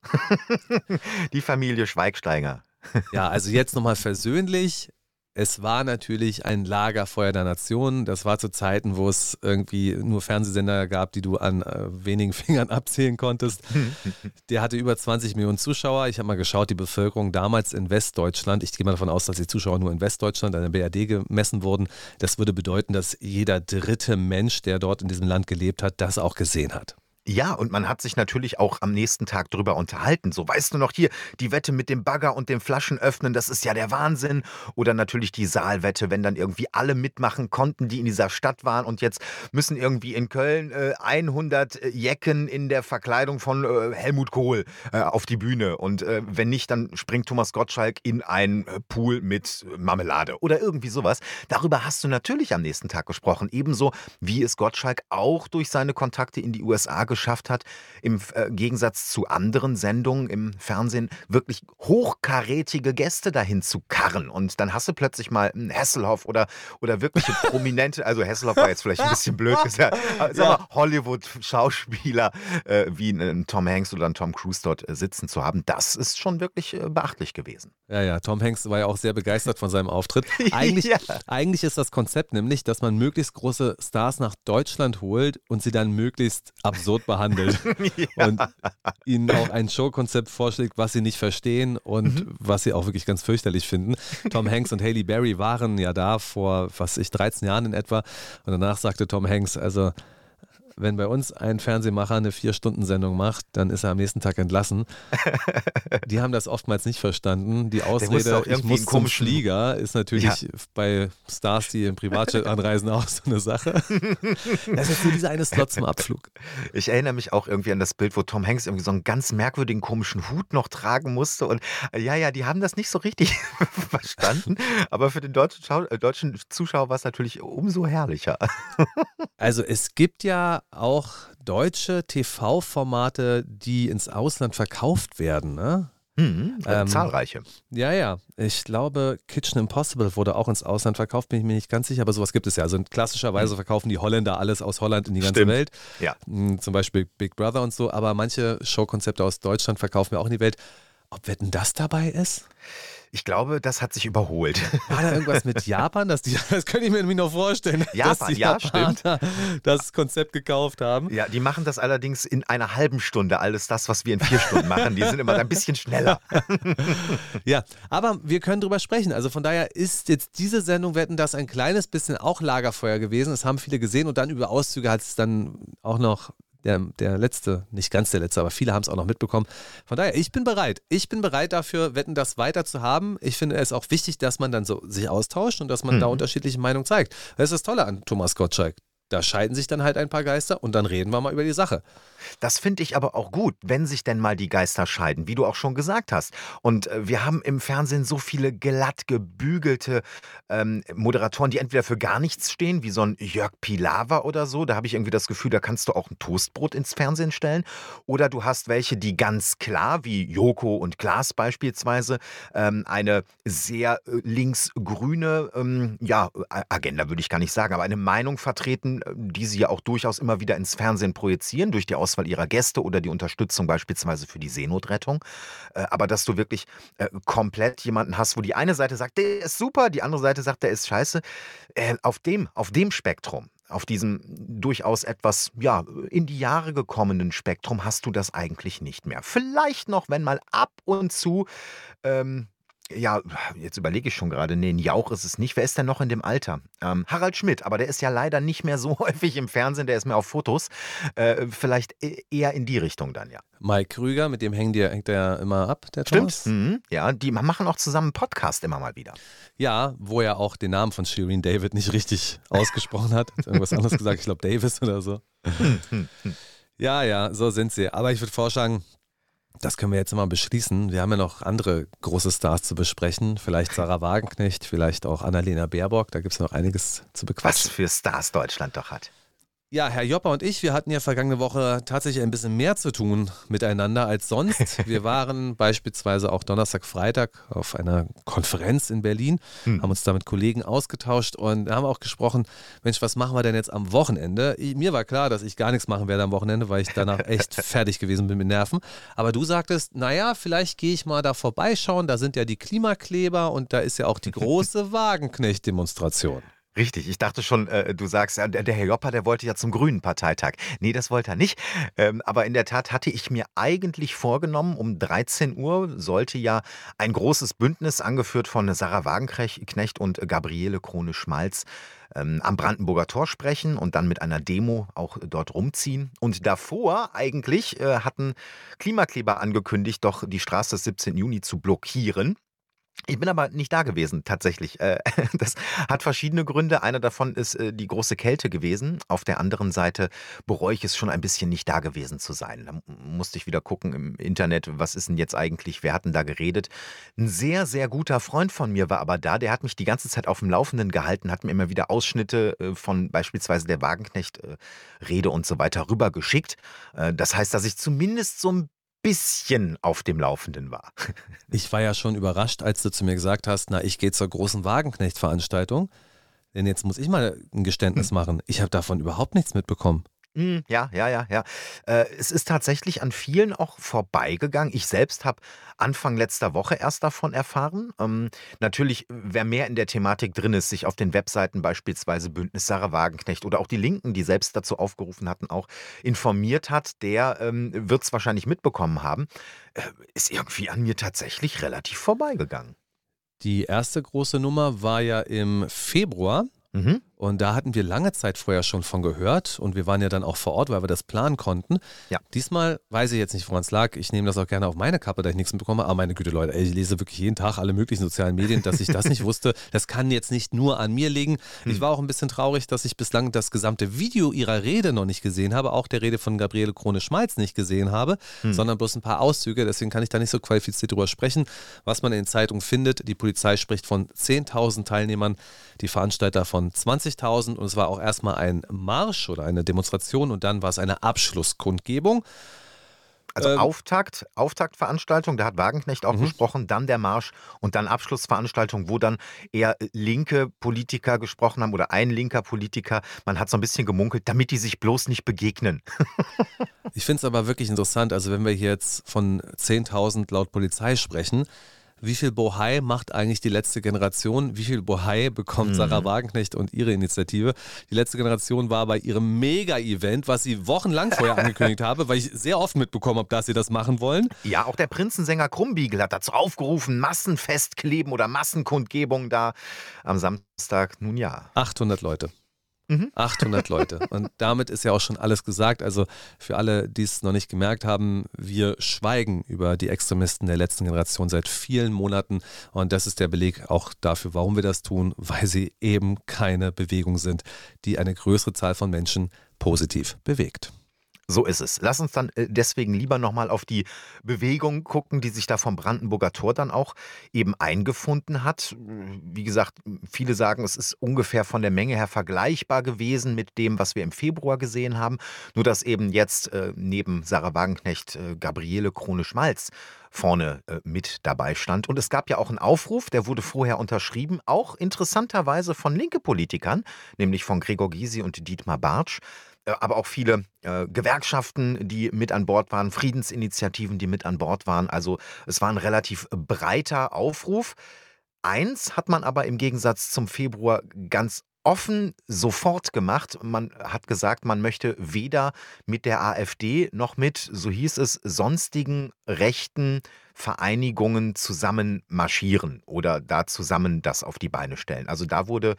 Die Familie Schweigsteiger. Ja, also jetzt nochmal versöhnlich. Es war natürlich ein Lagerfeuer der Nationen. Das war zu Zeiten, wo es irgendwie nur Fernsehsender gab, die du an äh, wenigen Fingern abzählen konntest. Der hatte über 20 Millionen Zuschauer. Ich habe mal geschaut, die Bevölkerung damals in Westdeutschland, ich gehe mal davon aus, dass die Zuschauer nur in Westdeutschland an der BRD gemessen wurden. Das würde bedeuten, dass jeder dritte Mensch, der dort in diesem Land gelebt hat, das auch gesehen hat. Ja, und man hat sich natürlich auch am nächsten Tag drüber unterhalten. So, weißt du noch hier, die Wette mit dem Bagger und dem Flaschenöffnen, das ist ja der Wahnsinn. Oder natürlich die Saalwette, wenn dann irgendwie alle mitmachen konnten, die in dieser Stadt waren und jetzt müssen irgendwie in Köln äh, 100 Jecken in der Verkleidung von äh, Helmut Kohl äh, auf die Bühne. Und äh, wenn nicht, dann springt Thomas Gottschalk in einen äh, Pool mit Marmelade oder irgendwie sowas. Darüber hast du natürlich am nächsten Tag gesprochen. Ebenso wie es Gottschalk auch durch seine Kontakte in die USA geschafft geschafft hat, im äh, Gegensatz zu anderen Sendungen im Fernsehen wirklich hochkarätige Gäste dahin zu karren. Und dann hast du plötzlich mal einen Hasselhoff oder, oder wirkliche Prominente, also Hasselhoff war jetzt vielleicht ein bisschen blöd gesagt, aber sag mal, Hollywood-Schauspieler äh, wie ein Tom Hanks oder ein Tom Cruise dort äh, sitzen zu haben, das ist schon wirklich äh, beachtlich gewesen. Ja, ja, Tom Hanks war ja auch sehr begeistert von seinem Auftritt. Eigentlich, ja. eigentlich ist das Konzept nämlich, dass man möglichst große Stars nach Deutschland holt und sie dann möglichst absurd behandelt. ja. Und ihnen auch ein Showkonzept vorschlägt, was sie nicht verstehen und mhm. was sie auch wirklich ganz fürchterlich finden. Tom Hanks und Haley Berry waren ja da vor, was ich, 13 Jahren in etwa. Und danach sagte Tom Hanks, also wenn bei uns ein Fernsehmacher eine Vier-Stunden-Sendung macht, dann ist er am nächsten Tag entlassen. Die haben das oftmals nicht verstanden. Die Ausrede, ich muss zum Flieger, ist natürlich ja. bei Stars, die im Privatjet anreisen, auch so eine Sache. Das ist nur dieser eine Slot zum Abflug. Ich erinnere mich auch irgendwie an das Bild, wo Tom Hanks irgendwie so einen ganz merkwürdigen, komischen Hut noch tragen musste. Und ja, ja, die haben das nicht so richtig verstanden. Aber für den deutschen, Schau äh, deutschen Zuschauer war es natürlich umso herrlicher. Also es gibt ja auch deutsche TV-Formate, die ins Ausland verkauft werden, ne? Mhm, ähm, zahlreiche. Ja, ja. Ich glaube, Kitchen Impossible wurde auch ins Ausland verkauft, bin ich mir nicht ganz sicher, aber sowas gibt es ja. Also klassischerweise mhm. verkaufen die Holländer alles aus Holland in die ganze Stimmt. Welt. Ja. Hm, zum Beispiel Big Brother und so, aber manche Showkonzepte aus Deutschland verkaufen wir auch in die Welt. Ob Wetten das dabei ist? Ich glaube, das hat sich überholt. War da irgendwas mit Japan? Dass die, das könnte ich mir irgendwie noch vorstellen. Japan, ja, stimmt. Das Konzept gekauft haben. Ja, die machen das allerdings in einer halben Stunde. Alles das, was wir in vier Stunden machen. Die sind immer ein bisschen schneller. ja, aber wir können drüber sprechen. Also von daher ist jetzt diese Sendung Wetten das ein kleines bisschen auch Lagerfeuer gewesen. Das haben viele gesehen und dann über Auszüge hat es dann auch noch der, der letzte, nicht ganz der letzte, aber viele haben es auch noch mitbekommen. Von daher, ich bin bereit. Ich bin bereit dafür, Wetten, das weiter zu haben. Ich finde es auch wichtig, dass man dann so sich austauscht und dass man mhm. da unterschiedliche Meinungen zeigt. Das ist das Tolle an Thomas Gottschalk. Da scheiden sich dann halt ein paar Geister und dann reden wir mal über die Sache. Das finde ich aber auch gut, wenn sich denn mal die Geister scheiden, wie du auch schon gesagt hast. Und äh, wir haben im Fernsehen so viele glatt gebügelte ähm, Moderatoren, die entweder für gar nichts stehen, wie so ein Jörg Pilawa oder so. Da habe ich irgendwie das Gefühl, da kannst du auch ein Toastbrot ins Fernsehen stellen. Oder du hast welche, die ganz klar, wie Joko und Klaas beispielsweise, ähm, eine sehr äh, linksgrüne ähm, ja, Agenda, würde ich gar nicht sagen, aber eine Meinung vertreten, die sie ja auch durchaus immer wieder ins Fernsehen projizieren durch die Aus Auswahl ihrer Gäste oder die Unterstützung beispielsweise für die Seenotrettung. Äh, aber dass du wirklich äh, komplett jemanden hast, wo die eine Seite sagt, der ist super, die andere Seite sagt, der ist scheiße. Äh, auf dem, auf dem Spektrum auf diesem durchaus etwas ja, in die Jahre gekommenen Spektrum hast du das eigentlich nicht mehr. Vielleicht noch, wenn mal ab und zu ähm, ja, jetzt überlege ich schon gerade. Nee, ein Jauch ist es nicht. Wer ist denn noch in dem Alter? Ähm, Harald Schmidt, aber der ist ja leider nicht mehr so häufig im Fernsehen, der ist mehr auf Fotos. Äh, vielleicht e-, eher in die Richtung dann, ja. Mike Krüger, mit dem hängt der, hängt der immer ab, der Thomas. Stimmt. Mhm. Ja, die machen auch zusammen einen Podcast immer mal wieder. Ja, wo er auch den Namen von Shireen David nicht richtig ausgesprochen hat. hat irgendwas anderes gesagt, ich glaube Davis oder so. Hm, hm, hm. Ja, ja, so sind sie. Aber ich würde vorschlagen, das können wir jetzt mal beschließen. Wir haben ja noch andere große Stars zu besprechen. Vielleicht Sarah Wagenknecht, vielleicht auch Annalena Baerbock. Da gibt es noch einiges zu bequatschen. Was für Stars Deutschland doch hat. Ja, Herr Jopper und ich, wir hatten ja vergangene Woche tatsächlich ein bisschen mehr zu tun miteinander als sonst. Wir waren beispielsweise auch Donnerstag, Freitag auf einer Konferenz in Berlin, hm. haben uns da mit Kollegen ausgetauscht und haben auch gesprochen, Mensch, was machen wir denn jetzt am Wochenende? Mir war klar, dass ich gar nichts machen werde am Wochenende, weil ich danach echt fertig gewesen bin mit Nerven. Aber du sagtest, naja, vielleicht gehe ich mal da vorbeischauen, da sind ja die Klimakleber und da ist ja auch die große Wagenknecht-Demonstration. Richtig, ich dachte schon, äh, du sagst, der, der Herr Joppa, der wollte ja zum Grünen Parteitag. Nee, das wollte er nicht. Ähm, aber in der Tat hatte ich mir eigentlich vorgenommen, um 13 Uhr sollte ja ein großes Bündnis, angeführt von Sarah Wagenknecht und Gabriele Krone-Schmalz, ähm, am Brandenburger Tor sprechen und dann mit einer Demo auch dort rumziehen. Und davor eigentlich äh, hatten Klimakleber angekündigt, doch die Straße des 17. Juni zu blockieren. Ich bin aber nicht da gewesen, tatsächlich. Äh, das hat verschiedene Gründe. Einer davon ist äh, die große Kälte gewesen. Auf der anderen Seite bereue ich es schon ein bisschen, nicht da gewesen zu sein. Da musste ich wieder gucken im Internet, was ist denn jetzt eigentlich, wer hat denn da geredet. Ein sehr, sehr guter Freund von mir war aber da. Der hat mich die ganze Zeit auf dem Laufenden gehalten, hat mir immer wieder Ausschnitte äh, von beispielsweise der Wagenknecht-Rede und so weiter rübergeschickt. Das heißt, dass ich zumindest so ein bisschen auf dem Laufenden war. Ich war ja schon überrascht, als du zu mir gesagt hast, na, ich gehe zur großen Wagenknecht-Veranstaltung. Denn jetzt muss ich mal ein Geständnis hm. machen. Ich habe davon überhaupt nichts mitbekommen. Hm, ja, ja, ja, ja. Äh, es ist tatsächlich an vielen auch vorbeigegangen. Ich selbst habe Anfang letzter Woche erst davon erfahren. Ähm, natürlich, wer mehr in der Thematik drin ist, sich auf den Webseiten beispielsweise Bündnis Sarah Wagenknecht oder auch die Linken, die selbst dazu aufgerufen hatten, auch informiert hat, der ähm, wird es wahrscheinlich mitbekommen haben, äh, ist irgendwie an mir tatsächlich relativ vorbeigegangen. Die erste große Nummer war ja im Februar. Mhm. Und da hatten wir lange Zeit vorher schon von gehört und wir waren ja dann auch vor Ort, weil wir das planen konnten. Ja. Diesmal weiß ich jetzt nicht, woran es lag. Ich nehme das auch gerne auf meine Kappe, da ich nichts mitbekomme. Aber meine Güte, Leute, ey, ich lese wirklich jeden Tag alle möglichen sozialen Medien, dass ich das nicht wusste. Das kann jetzt nicht nur an mir liegen. Hm. Ich war auch ein bisschen traurig, dass ich bislang das gesamte Video ihrer Rede noch nicht gesehen habe, auch der Rede von Gabriele Krone-Schmalz nicht gesehen habe, hm. sondern bloß ein paar Auszüge. Deswegen kann ich da nicht so qualifiziert drüber sprechen. Was man in den Zeitungen findet, die Polizei spricht von 10.000 Teilnehmern, die Veranstalter von 20.000. 2000 und es war auch erstmal ein Marsch oder eine Demonstration und dann war es eine Abschlusskundgebung. Also ähm, Auftakt, Auftaktveranstaltung, da hat Wagenknecht auch mhm. gesprochen, dann der Marsch und dann Abschlussveranstaltung, wo dann eher linke Politiker gesprochen haben oder ein linker Politiker. Man hat so ein bisschen gemunkelt, damit die sich bloß nicht begegnen. ich finde es aber wirklich interessant, also wenn wir hier jetzt von 10.000 laut Polizei sprechen, wie viel Bohai macht eigentlich die letzte Generation? Wie viel Bohai bekommt mhm. Sarah Wagenknecht und ihre Initiative? Die letzte Generation war bei ihrem Mega-Event, was sie wochenlang vorher angekündigt habe, weil ich sehr oft mitbekommen habe, dass sie das machen wollen. Ja, auch der Prinzensänger Krumbiegel hat dazu aufgerufen, Massenfestkleben oder Massenkundgebung da am Samstag. Nun ja. 800 Leute. 800 mhm. Leute. Und damit ist ja auch schon alles gesagt. Also für alle, die es noch nicht gemerkt haben, wir schweigen über die Extremisten der letzten Generation seit vielen Monaten. Und das ist der Beleg auch dafür, warum wir das tun, weil sie eben keine Bewegung sind, die eine größere Zahl von Menschen positiv bewegt. So ist es. Lass uns dann äh, deswegen lieber nochmal auf die Bewegung gucken, die sich da vom Brandenburger Tor dann auch eben eingefunden hat. Wie gesagt, viele sagen, es ist ungefähr von der Menge her vergleichbar gewesen mit dem, was wir im Februar gesehen haben. Nur dass eben jetzt äh, neben Sarah Wagenknecht äh, Gabriele Krone-Schmalz vorne äh, mit dabei stand. Und es gab ja auch einen Aufruf, der wurde vorher unterschrieben, auch interessanterweise von linke Politikern, nämlich von Gregor Gysi und Dietmar Bartsch. Äh, aber auch viele äh, Gewerkschaften, die mit an Bord waren, Friedensinitiativen, die mit an Bord waren. Also es war ein relativ breiter Aufruf. Eins hat man aber im Gegensatz zum Februar ganz offen sofort gemacht. Man hat gesagt, man möchte weder mit der AfD noch mit, so hieß es, sonstigen rechten Vereinigungen zusammen marschieren oder da zusammen das auf die Beine stellen. Also da wurde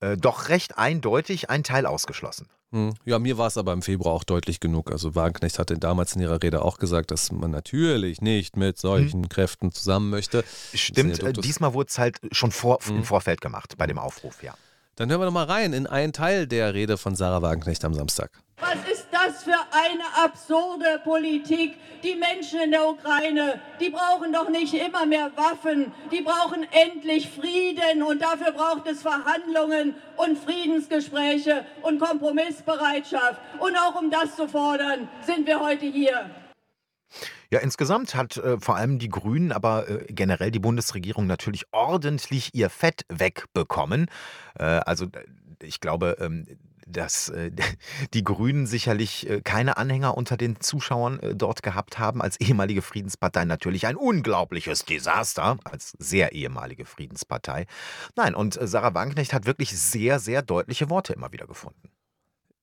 äh, doch recht eindeutig ein Teil ausgeschlossen. Hm. Ja, mir war es aber im Februar auch deutlich genug. Also Wagenknecht hatte damals in ihrer Rede auch gesagt, dass man natürlich nicht mit solchen hm. Kräften zusammen möchte. Stimmt, äh, diesmal wurde es halt schon vor, hm. im Vorfeld gemacht bei dem Aufruf, ja. Dann hören wir noch mal rein in einen Teil der Rede von Sarah Wagenknecht am Samstag. Was ist das für eine absurde Politik? Die Menschen in der Ukraine, die brauchen doch nicht immer mehr Waffen. Die brauchen endlich Frieden und dafür braucht es Verhandlungen und Friedensgespräche und Kompromissbereitschaft. Und auch um das zu fordern, sind wir heute hier. Ja, insgesamt hat äh, vor allem die Grünen, aber äh, generell die Bundesregierung natürlich ordentlich ihr Fett wegbekommen. Äh, also ich glaube, ähm, dass äh, die Grünen sicherlich äh, keine Anhänger unter den Zuschauern äh, dort gehabt haben. Als ehemalige Friedenspartei natürlich ein unglaubliches Desaster, als sehr ehemalige Friedenspartei. Nein, und Sarah Wagenknecht hat wirklich sehr, sehr deutliche Worte immer wieder gefunden.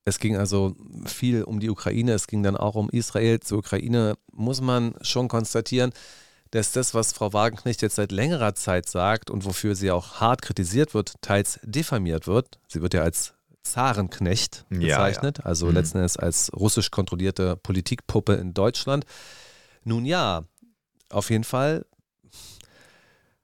Es ging also viel um die Ukraine, es ging dann auch um Israel. Zur Ukraine muss man schon konstatieren, dass das, was Frau Wagenknecht jetzt seit längerer Zeit sagt und wofür sie auch hart kritisiert wird, teils diffamiert wird. Sie wird ja als Zarenknecht bezeichnet, ja, ja. also mhm. letzten Endes als russisch kontrollierte Politikpuppe in Deutschland. Nun ja, auf jeden Fall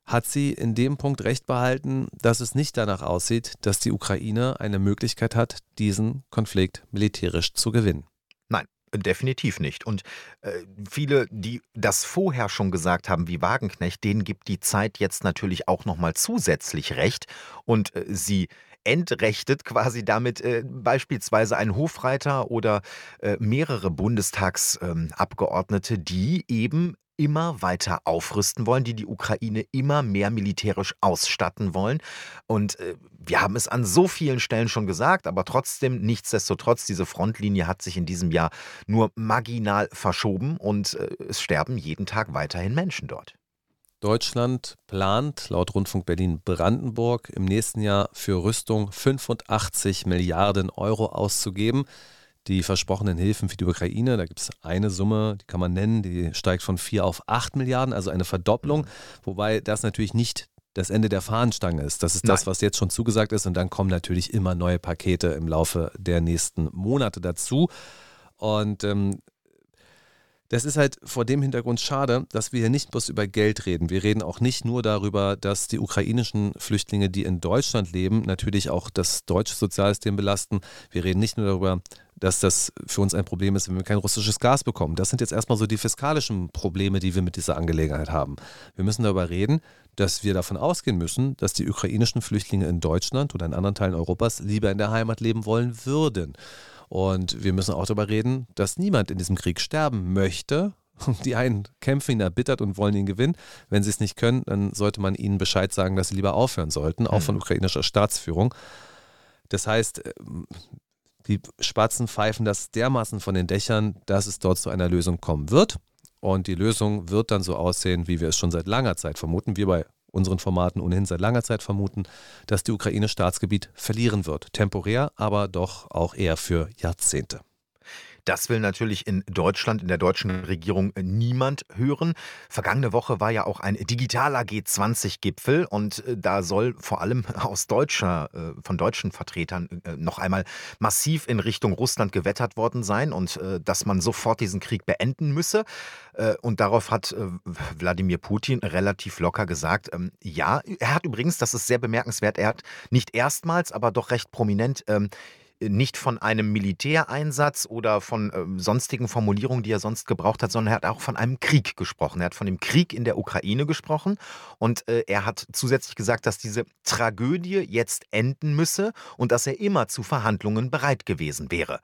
hat sie in dem Punkt recht behalten, dass es nicht danach aussieht, dass die Ukraine eine Möglichkeit hat, diesen Konflikt militärisch zu gewinnen. Nein, definitiv nicht. Und äh, viele, die das vorher schon gesagt haben, wie Wagenknecht, denen gibt die Zeit jetzt natürlich auch nochmal zusätzlich recht. Und äh, sie entrechtet quasi damit äh, beispielsweise einen Hofreiter oder äh, mehrere Bundestagsabgeordnete, ähm, die eben immer weiter aufrüsten wollen, die die Ukraine immer mehr militärisch ausstatten wollen. Und äh, wir haben es an so vielen Stellen schon gesagt, aber trotzdem, nichtsdestotrotz, diese Frontlinie hat sich in diesem Jahr nur marginal verschoben und äh, es sterben jeden Tag weiterhin Menschen dort. Deutschland plant laut Rundfunk Berlin Brandenburg im nächsten Jahr für Rüstung 85 Milliarden Euro auszugeben. Die versprochenen Hilfen für die Ukraine, da gibt es eine Summe, die kann man nennen, die steigt von 4 auf 8 Milliarden, also eine Verdopplung, wobei das natürlich nicht das Ende der Fahnenstange ist. Das ist das, was jetzt schon zugesagt ist und dann kommen natürlich immer neue Pakete im Laufe der nächsten Monate dazu. Und ähm, das ist halt vor dem Hintergrund schade, dass wir hier nicht bloß über Geld reden. Wir reden auch nicht nur darüber, dass die ukrainischen Flüchtlinge, die in Deutschland leben, natürlich auch das deutsche Sozialsystem belasten. Wir reden nicht nur darüber, dass das für uns ein Problem ist, wenn wir kein russisches Gas bekommen. Das sind jetzt erstmal so die fiskalischen Probleme, die wir mit dieser Angelegenheit haben. Wir müssen darüber reden, dass wir davon ausgehen müssen, dass die ukrainischen Flüchtlinge in Deutschland oder in anderen Teilen Europas lieber in der Heimat leben wollen würden. Und wir müssen auch darüber reden, dass niemand in diesem Krieg sterben möchte. Die einen kämpfen ihn erbittert und wollen ihn gewinnen. Wenn sie es nicht können, dann sollte man ihnen Bescheid sagen, dass sie lieber aufhören sollten, auch von hm. ukrainischer Staatsführung. Das heißt, äh, die Spatzen pfeifen das dermaßen von den Dächern, dass es dort zu einer Lösung kommen wird. Und die Lösung wird dann so aussehen, wie wir es schon seit langer Zeit vermuten. Wir bei unseren Formaten ohnehin seit langer Zeit vermuten, dass die Ukraine Staatsgebiet verlieren wird. Temporär, aber doch auch eher für Jahrzehnte. Das will natürlich in Deutschland, in der deutschen Regierung niemand hören. Vergangene Woche war ja auch ein digitaler G20-Gipfel und äh, da soll vor allem aus deutscher, äh, von deutschen Vertretern äh, noch einmal massiv in Richtung Russland gewettert worden sein und dass man sofort diesen Krieg beenden müsse. Und darauf hat Wladimir Putin relativ locker gesagt, ähm, ja, er hat übrigens, das ist sehr bemerkenswert, er hat nicht erstmals, aber doch recht prominent ähm, nicht von einem Militäreinsatz oder von äh, sonstigen Formulierungen, die er sonst gebraucht hat, sondern er hat auch von einem Krieg gesprochen. Er hat von dem Krieg in der Ukraine gesprochen und äh, er hat zusätzlich gesagt, dass diese Tragödie jetzt enden müsse und dass er immer zu Verhandlungen bereit gewesen wäre.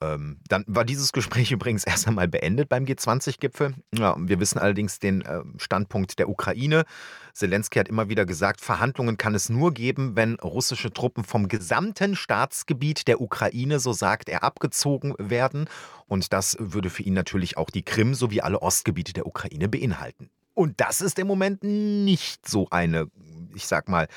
Ähm, dann war dieses Gespräch übrigens erst einmal beendet beim G20-Gipfel. Ja, wir wissen allerdings den äh, Standpunkt der Ukraine. Zelensky hat immer wieder gesagt, Verhandlungen kann es nur geben, wenn russische Truppen vom gesamten Staatsgebiet der Ukraine, so sagt er, abgezogen werden. Und das würde für ihn natürlich auch die Krim sowie alle Ostgebiete der Ukraine beinhalten. Und das ist im Moment nicht so eine, ich sag mal,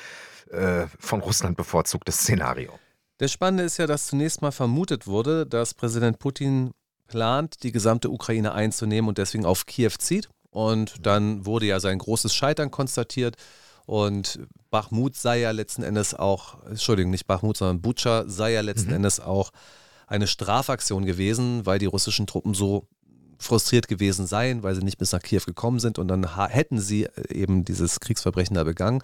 äh, von Russland bevorzugtes Szenario. Das Spannende ist ja, dass zunächst mal vermutet wurde, dass Präsident Putin plant, die gesamte Ukraine einzunehmen und deswegen auf Kiew zieht. Und dann wurde ja sein großes Scheitern konstatiert. Und Bachmut sei ja letzten Endes auch, Entschuldigung, nicht Bachmut, sondern Butscha sei ja letzten mhm. Endes auch eine Strafaktion gewesen, weil die russischen Truppen so frustriert gewesen seien, weil sie nicht bis nach Kiew gekommen sind und dann hätten sie eben dieses Kriegsverbrechen da begangen.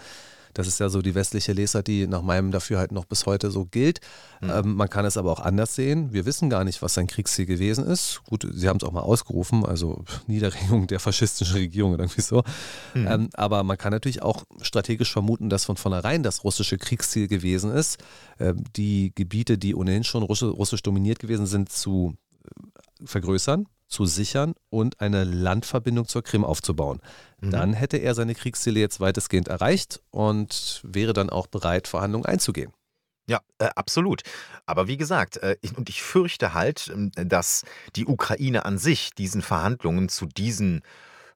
Das ist ja so die westliche Lesart, die nach meinem Dafürhalten noch bis heute so gilt. Mhm. Ähm, man kann es aber auch anders sehen. Wir wissen gar nicht, was sein Kriegsziel gewesen ist. Gut, Sie haben es auch mal ausgerufen, also Niederringung der faschistischen Regierung irgendwie so. Mhm. Ähm, aber man kann natürlich auch strategisch vermuten, dass von vornherein das russische Kriegsziel gewesen ist, äh, die Gebiete, die ohnehin schon russisch dominiert gewesen sind, zu äh, vergrößern zu sichern und eine Landverbindung zur Krim aufzubauen. Mhm. Dann hätte er seine Kriegsziele jetzt weitestgehend erreicht und wäre dann auch bereit, Verhandlungen einzugehen. Ja, äh, absolut. Aber wie gesagt, äh, ich, und ich fürchte halt, äh, dass die Ukraine an sich diesen Verhandlungen zu diesen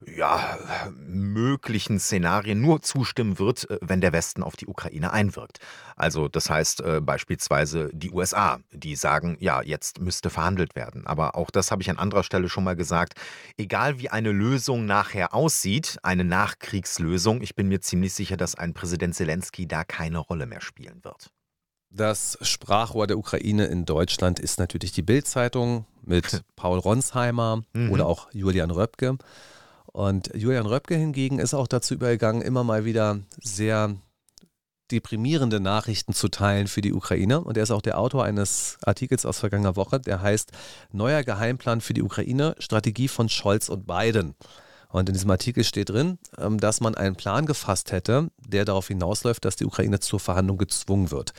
ja, möglichen Szenarien nur zustimmen wird, äh, wenn der Westen auf die Ukraine einwirkt. Also das heißt äh, beispielsweise die USA, die sagen, ja, jetzt müsste verhandelt werden. Aber auch das habe ich an anderer Stelle schon mal gesagt. Egal wie eine Lösung nachher aussieht, eine Nachkriegslösung, ich bin mir ziemlich sicher, dass ein Präsident Zelensky da keine Rolle mehr spielen wird. Das Sprachrohr der Ukraine in Deutschland ist natürlich die Bild-Zeitung mit Paul Ronsheimer mhm. oder auch Julian Röpke. Und Julian Röpke hingegen ist auch dazu übergegangen, immer mal wieder sehr deprimierende Nachrichten zu teilen für die Ukraine. Und er ist auch der Autor eines Artikels aus vergangener Woche, der heißt Neuer Geheimplan für die Ukraine, Strategie von Scholz und Biden. Und in diesem Artikel steht drin, ähm, dass man einen Plan gefasst hätte, der darauf hinausläuft, dass die Ukraine zur Verhandlung gezwungen wird.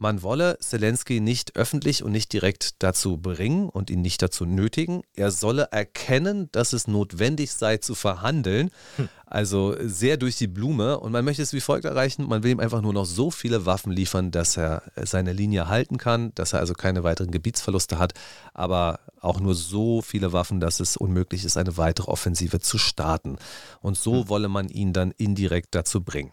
Man wolle Zelensky nicht öffentlich und nicht direkt dazu bringen und ihn nicht dazu nötigen. Er solle erkennen, dass es notwendig sei zu verhandeln. Hm. Also sehr durch die Blume. Und man möchte es wie folgt erreichen. Man will ihm einfach nur noch so viele Waffen liefern, dass er seine Linie halten kann, dass er also keine weiteren Gebietsverluste hat, aber auch nur so viele Waffen, dass es unmöglich ist, eine weitere Offensive zu starten. Und so hm. wolle man ihn dann indirekt dazu bringen.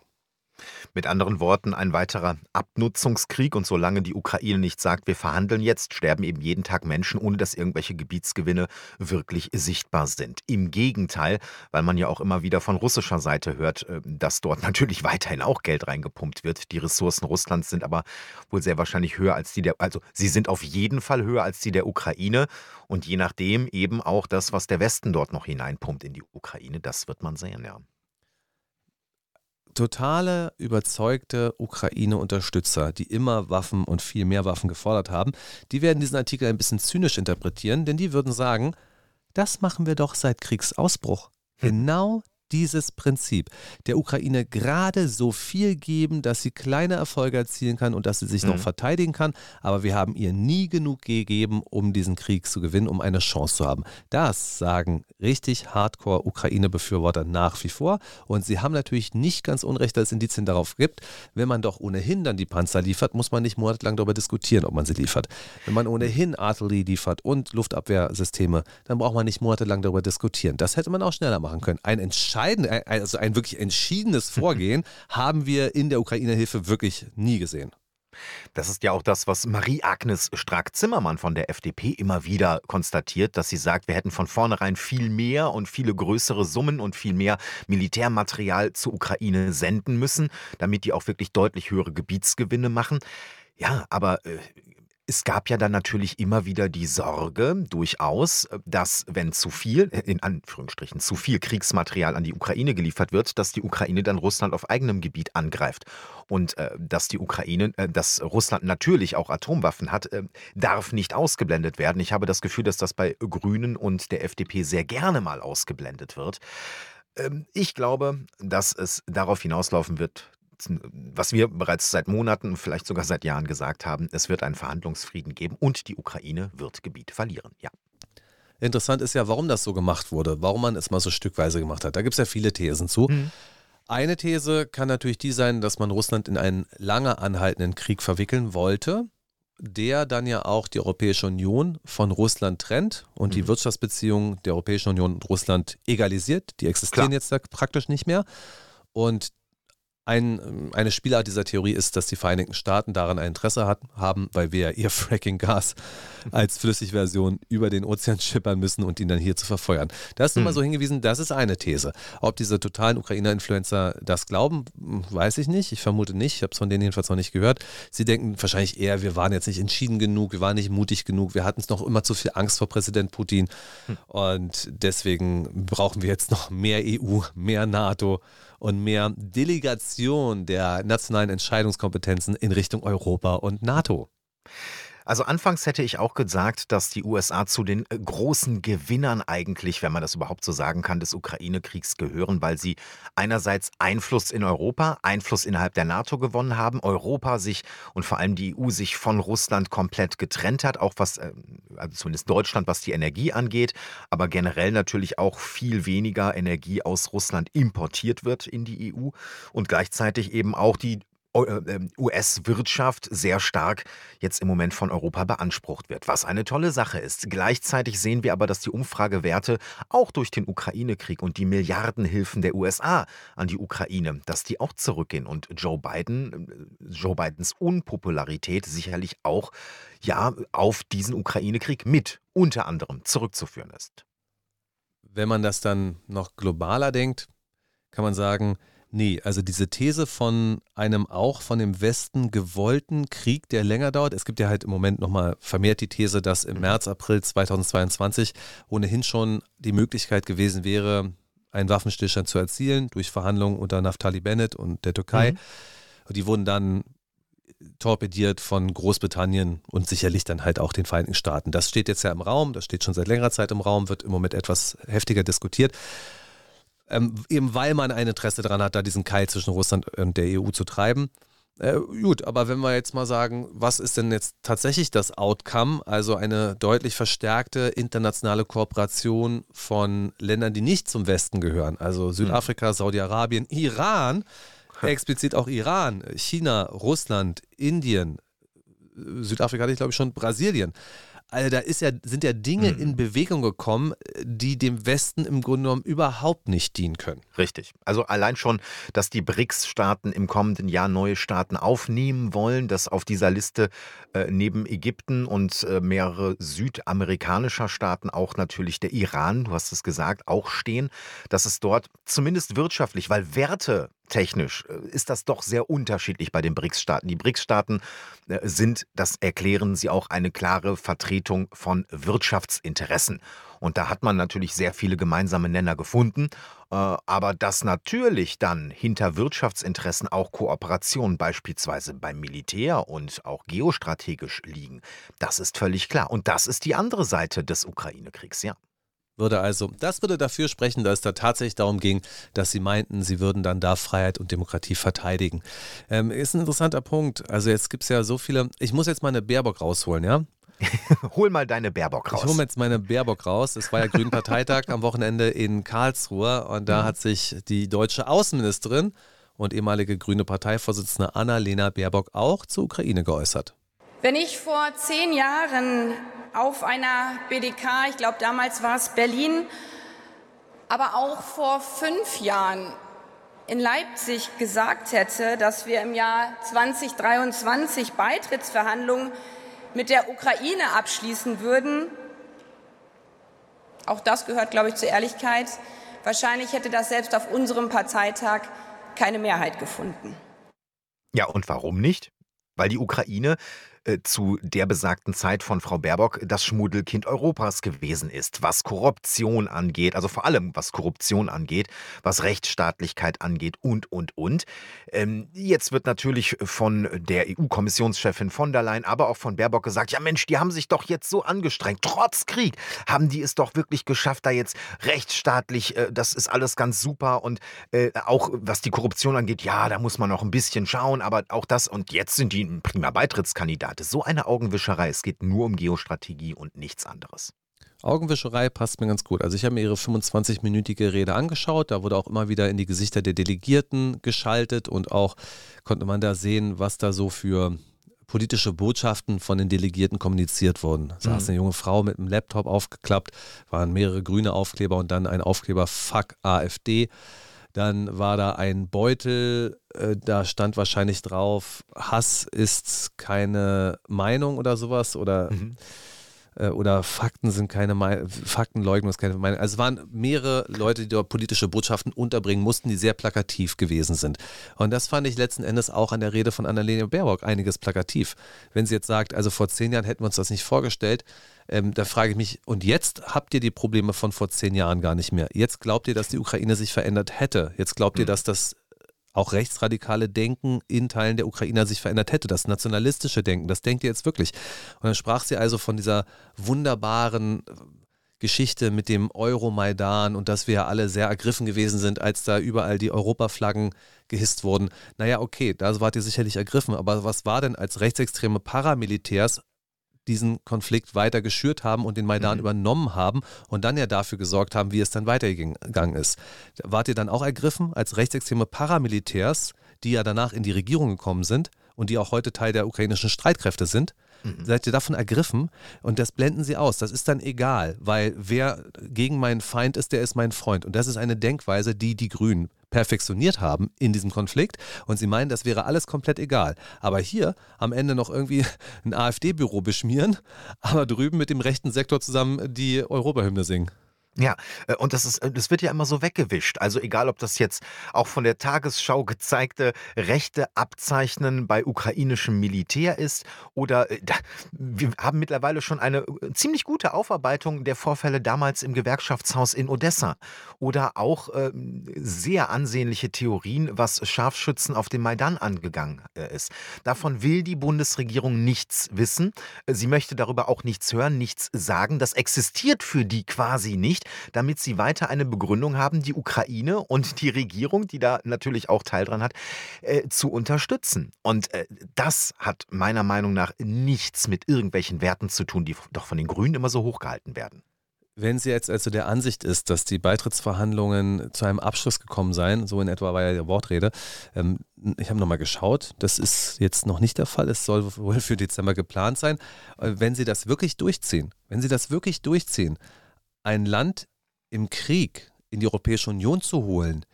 Mit anderen Worten, ein weiterer Abnutzungskrieg. Und solange die Ukraine nicht sagt, wir verhandeln jetzt, sterben eben jeden Tag Menschen, ohne dass irgendwelche Gebietsgewinne wirklich sichtbar sind. Im Gegenteil, weil man ja auch immer wieder von russischer Seite hört, äh, dass dort natürlich weiterhin auch Geld reingepumpt wird. Die Ressourcen Russlands sind aber wohl sehr wahrscheinlich höher als die der, also sie sind auf jeden Fall höher als die der Ukraine. Und je nachdem eben auch das, was der Westen dort noch hineinpumpt in die Ukraine, das wird man sehen, ja totale überzeugte Ukraine-Unterstützer, die immer Waffen und viel mehr Waffen gefordert haben, die werden diesen Artikel ein bisschen zynisch interpretieren, denn die würden sagen, das machen wir doch seit Kriegsausbruch. Hm. Genau dieses Prinzip der Ukraine gerade so viel geben, dass sie kleine Erfolge erzielen kann und dass sie sich mhm. noch verteidigen kann. Aber wir haben ihr nie genug gegeben, um diesen Krieg zu gewinnen, um eine Chance zu haben. Das sagen richtig Hardcore-Ukraine-Befürworter nach wie vor. Und sie haben natürlich nicht ganz unrecht, dass es Indizien darauf gibt. Wenn man doch ohnehin dann die Panzer liefert, muss man nicht monatelang darüber diskutieren, ob man sie liefert. Wenn man ohnehin Artillerie liefert und Luftabwehrsysteme, dann braucht man nicht monatelang darüber diskutieren. Das hätte man auch schneller machen können. Ein entscheidender entscheidend, also ein wirklich entschiedenes Vorgehen haben wir in der Ukraine-Hilfe wirklich nie gesehen. Das ist ja auch das, was Marie-Agnes Strack-Zimmermann von der FDP immer wieder konstatiert, dass sie sagt, wir hätten von vornherein viel mehr und viele größere Summen und viel mehr Militärmaterial zur Ukraine senden müssen, damit die auch wirklich deutlich höhere Gebietsgewinne machen. Ja, aber äh, es gab ja dann natürlich immer wieder die Sorge, durchaus, dass wenn zu viel, äh, in Anführungsstrichen, zu viel Kriegsmaterial an die Ukraine geliefert wird, dass die Ukraine dann Russland auf eigenem Gebiet angreift. Und äh, dass die Ukraine, äh, dass Russland natürlich auch Atomwaffen hat, äh, darf nicht ausgeblendet werden. Ich habe das Gefühl, dass das bei Grünen und der FDP sehr gerne mal ausgeblendet wird. Ähm, ich glaube, dass es darauf hinauslaufen wird, was wir bereits seit Monaten, vielleicht sogar seit Jahren gesagt haben, es wird einen Verhandlungsfrieden geben und die Ukraine wird Gebiet verlieren. Ja. Interessant ist ja, warum das so gemacht wurde, warum man es mal so stückweise gemacht hat. Da gibt es ja viele Thesen zu. Mhm. Eine These kann natürlich die sein, dass man Russland in einen lange anhaltenden Krieg verwickeln wollte, der dann ja auch die Europäische Union von Russland trennt und mhm. die Wirtschaftsbeziehungen der Europäischen Union und Russland egalisiert. Die existieren Klar. jetzt praktisch nicht mehr. Und ein, eine Spielart dieser Theorie ist, dass die Vereinigten Staaten daran ein Interesse hat, haben, weil wir ja ihr Fracking-Gas als Flüssigversion über den Ozean schippern müssen und ihn dann hier zu verfeuern. Da ist hm. so hingewiesen, das ist eine These. Ob diese totalen Ukrainer-Influencer das glauben, weiß ich nicht. Ich vermute nicht. Ich habe es von denen jedenfalls noch nicht gehört. Sie denken wahrscheinlich eher, wir waren jetzt nicht entschieden genug, wir waren nicht mutig genug, wir hatten es noch immer zu viel Angst vor Präsident Putin. Hm. Und deswegen brauchen wir jetzt noch mehr EU, mehr NATO und mehr Delegation der nationalen Entscheidungskompetenzen in Richtung Europa und NATO. Also anfangs hätte ich auch gesagt, dass die USA zu den äh, großen Gewinnern eigentlich, wenn man das überhaupt so sagen kann, des Ukraine-Kriegs gehören, weil sie einerseits Einfluss in Europa, Einfluss innerhalb der NATO gewonnen haben, Europa sich und vor allem die EU sich von Russland komplett getrennt hat, auch was, äh, also zumindest Deutschland, was die Energie angeht, aber generell natürlich auch viel weniger Energie aus Russland importiert wird in die EU und gleichzeitig eben auch die US-Wirtschaft ähm, sehr stark jetzt im Moment von Europa beansprucht wird, was eine tolle Sache ist. Gleichzeitig sehen wir aber, dass die Umfragewerte auch durch den Ukraine-Krieg und die Milliardenhilfen der USA an die Ukraine, dass die auch zurückgehen und Joe Biden, äh, Joe Bidens Unpopularität sicherlich auch ja auf diesen Ukraine-Krieg mit unter anderem zurückzuführen ist. Wenn man das dann noch globaler denkt, kann man sagen, Nee, also diese These von einem auch von dem Westen gewollten Krieg, der länger dauert. Es gibt ja halt im Moment nochmal vermehrt die These, dass im März, April 2022 ohnehin schon die Möglichkeit gewesen wäre, einen Waffenstillstand zu erzielen durch Verhandlungen unter Naftali Bennett und der Türkei. Mhm. Die wurden dann torpediert von Großbritannien und sicherlich dann halt auch den Vereinigten Staaten. Das steht jetzt ja im Raum, das steht schon seit längerer Zeit im Raum, wird im Moment etwas heftiger diskutiert. Ähm, eben weil man ein Interesse daran hat, da diesen Keil zwischen Russland und der EU zu treiben. Äh, gut, aber wenn wir jetzt mal sagen, was ist denn jetzt tatsächlich das Outcome? Also eine deutlich verstärkte internationale Kooperation von Ländern, die nicht zum Westen gehören, also Südafrika, Saudi-Arabien, Iran, explizit auch Iran, China, Russland, Indien, Südafrika hatte ich glaube ich schon, Brasilien. Also da ist ja, sind ja Dinge mhm. in Bewegung gekommen, die dem Westen im Grunde genommen überhaupt nicht dienen können. Richtig. Also allein schon, dass die BRICS-Staaten im kommenden Jahr neue Staaten aufnehmen wollen, dass auf dieser Liste äh, neben Ägypten und äh, mehrere südamerikanischer Staaten auch natürlich der Iran, du hast es gesagt, auch stehen, dass es dort zumindest wirtschaftlich, weil Werte technisch äh, ist das doch sehr unterschiedlich bei den BRICS-Staaten. Die BRICS-Staaten äh, sind, das erklären sie auch, eine klare Vertretung von Wirtschaftsinteressen. Und da hat man natürlich sehr viele gemeinsame Nenner gefunden. Äh, aber dass natürlich dann hinter Wirtschaftsinteressen auch Kooperationen beispielsweise beim Militär und auch geostrategisch liegen, das ist völlig klar. Und das ist die andere Seite des Ukraine-Kriegs, ja würde also, das würde dafür sprechen, dass es da tatsächlich darum ging, dass sie meinten, sie würden dann da Freiheit und Demokratie verteidigen. Ähm, ist ein interessanter Punkt. Also jetzt gibt es ja so viele, ich muss jetzt meine Baerbock rausholen, ja? Hol mal deine Baerbock raus. Ich hole jetzt meine Baerbock raus. Es war ja Grünen Parteitag am Wochenende in Karlsruhe und da mhm. hat sich die deutsche Außenministerin und ehemalige grüne Parteivorsitzende Annalena Baerbock auch zur Ukraine geäußert. Wenn ich vor zehn Jahren auf einer BDK, ich glaube damals war es Berlin, aber auch vor fünf Jahren in Leipzig gesagt hätte, dass wir im Jahr 2023 Beitrittsverhandlungen mit der Ukraine abschließen würden, auch das gehört, glaube ich, zur Ehrlichkeit, wahrscheinlich hätte das selbst auf unserem Parteitag keine Mehrheit gefunden. Ja, und warum nicht? Weil die Ukraine äh, zu der besagten Zeit von Frau Baerbock das Schmuddelkind Europas gewesen ist, was Korruption angeht, also vor allem was Korruption angeht, was Rechtsstaatlichkeit angeht und, und, und. Ähm, jetzt wird natürlich von der EU-Kommissionschefin von der Leyen, aber auch von Baerbock gesagt, ja Mensch, die haben sich doch jetzt so angestrengt, trotz Krieg haben die es doch wirklich geschafft, da jetzt rechtsstaatlich, äh, das ist alles ganz super und äh, auch was die Korruption angeht, ja, da muss man noch ein bisschen schauen, aber auch das und jetzt sind die ein prima Beitrittskandidat hatte. So eine Augenwischerei. Es geht nur um Geostrategie und nichts anderes. Augenwischerei passt mir ganz gut. Also ich habe mir ihre 25-minütige Rede angeschaut. Da wurde auch immer wieder in die Gesichter der Delegierten geschaltet und auch konnte man da sehen, was da so für politische Botschaften von den Delegierten kommuniziert wurden. Da saß mhm. eine junge Frau mit einem Laptop aufgeklappt, waren mehrere grüne Aufkleber und dann ein Aufkleber Fuck AfD. Dann war da ein Beutel, äh, da stand wahrscheinlich drauf, Hass ist keine Meinung oder sowas oder, mhm. Äh, oder Fakten sind keine Meinung, Faktenleugnung ist keine Meinung. Also es waren mehrere Leute, die dort politische Botschaften unterbringen mussten, die sehr plakativ gewesen sind. Und das fand ich letzten Endes auch an der Rede von Annalena Baerbock einiges plakativ. Wenn sie jetzt sagt, also vor zehn Jahren hätten wir uns das nicht vorgestellt, ähm, da frage ich mich, und jetzt habt ihr die Probleme von vor zehn Jahren gar nicht mehr. Jetzt glaubt ihr, dass die Ukraine sich verändert hätte. Jetzt glaubt ihr, hm. dass das auch rechtsradikale Denken in Teilen der Ukrainer sich verändert hätte, das nationalistische Denken, das denkt ihr jetzt wirklich. Und dann sprach sie also von dieser wunderbaren äh, Geschichte mit dem Euromaidan und dass wir alle sehr ergriffen gewesen sind, als da überall die Europaflaggen gehisst wurden. Naja, okay, da wart ihr sicherlich ergriffen, aber was war denn als rechtsextreme Paramilitärs diesen Konflikt weiter geschürt haben und den Maidan mhm. übernommen haben und dann ja dafür gesorgt haben, wie es dann weitergegangen ist. Wart ihr dann auch ergriffen als rechtsextreme Paramilitärs, die ja danach in die Regierung gekommen sind und die auch heute Teil der ukrainischen Streitkräfte sind? Mhm. Seid ihr davon ergriffen? Und das blenden sie aus. Das ist dann egal, weil wer gegen meinen Feind ist, der ist mein Freund. Und das ist eine Denkweise, die die Grünen perfektioniert haben in diesem Konflikt und sie meinen, das wäre alles komplett egal. Aber hier am Ende noch irgendwie ein AfD-Büro beschmieren, aber drüben mit dem rechten Sektor zusammen die Europahymne singen. Ja, äh, und das ist äh, das wird ja immer so weggewischt. Also egal, ob das jetzt auch von der Tagesschau gezeigte rechte Abzeichnen bei ukrainischem Militär ist oder äh, wir haben mittlerweile schon eine ziemlich gute Aufarbeitung der Vorfälle damals im Gewerkschaftshaus in Odessa oder auch ähm, sehr ansehnliche Theorien, was Scharfschützen auf dem Maidan angegangen ist. Davon will die Bundesregierung nichts wissen. Sie möchte darüber auch nichts hören, nichts sagen. Das existiert für die quasi nicht damit sie weiter eine Begründung haben, die Ukraine und die Regierung, die da natürlich auch Teil dran hat, äh, zu unterstützen. Und äh, das hat meiner Meinung nach nichts mit irgendwelchen Werten zu tun, die doch von den Grünen immer so hochgehalten werden. Wenn sie jetzt also der Ansicht ist, dass die Beitrittsverhandlungen zu einem Abschluss gekommen seien, so in etwa war ja die Wortrede, ähm, ich habe nochmal geschaut, das ist jetzt noch nicht der Fall, es soll wohl für Dezember geplant sein. Äh, wenn sie das wirklich durchziehen, wenn sie das wirklich durchziehen, ein Land im Krieg in die Europäische Union zu holen,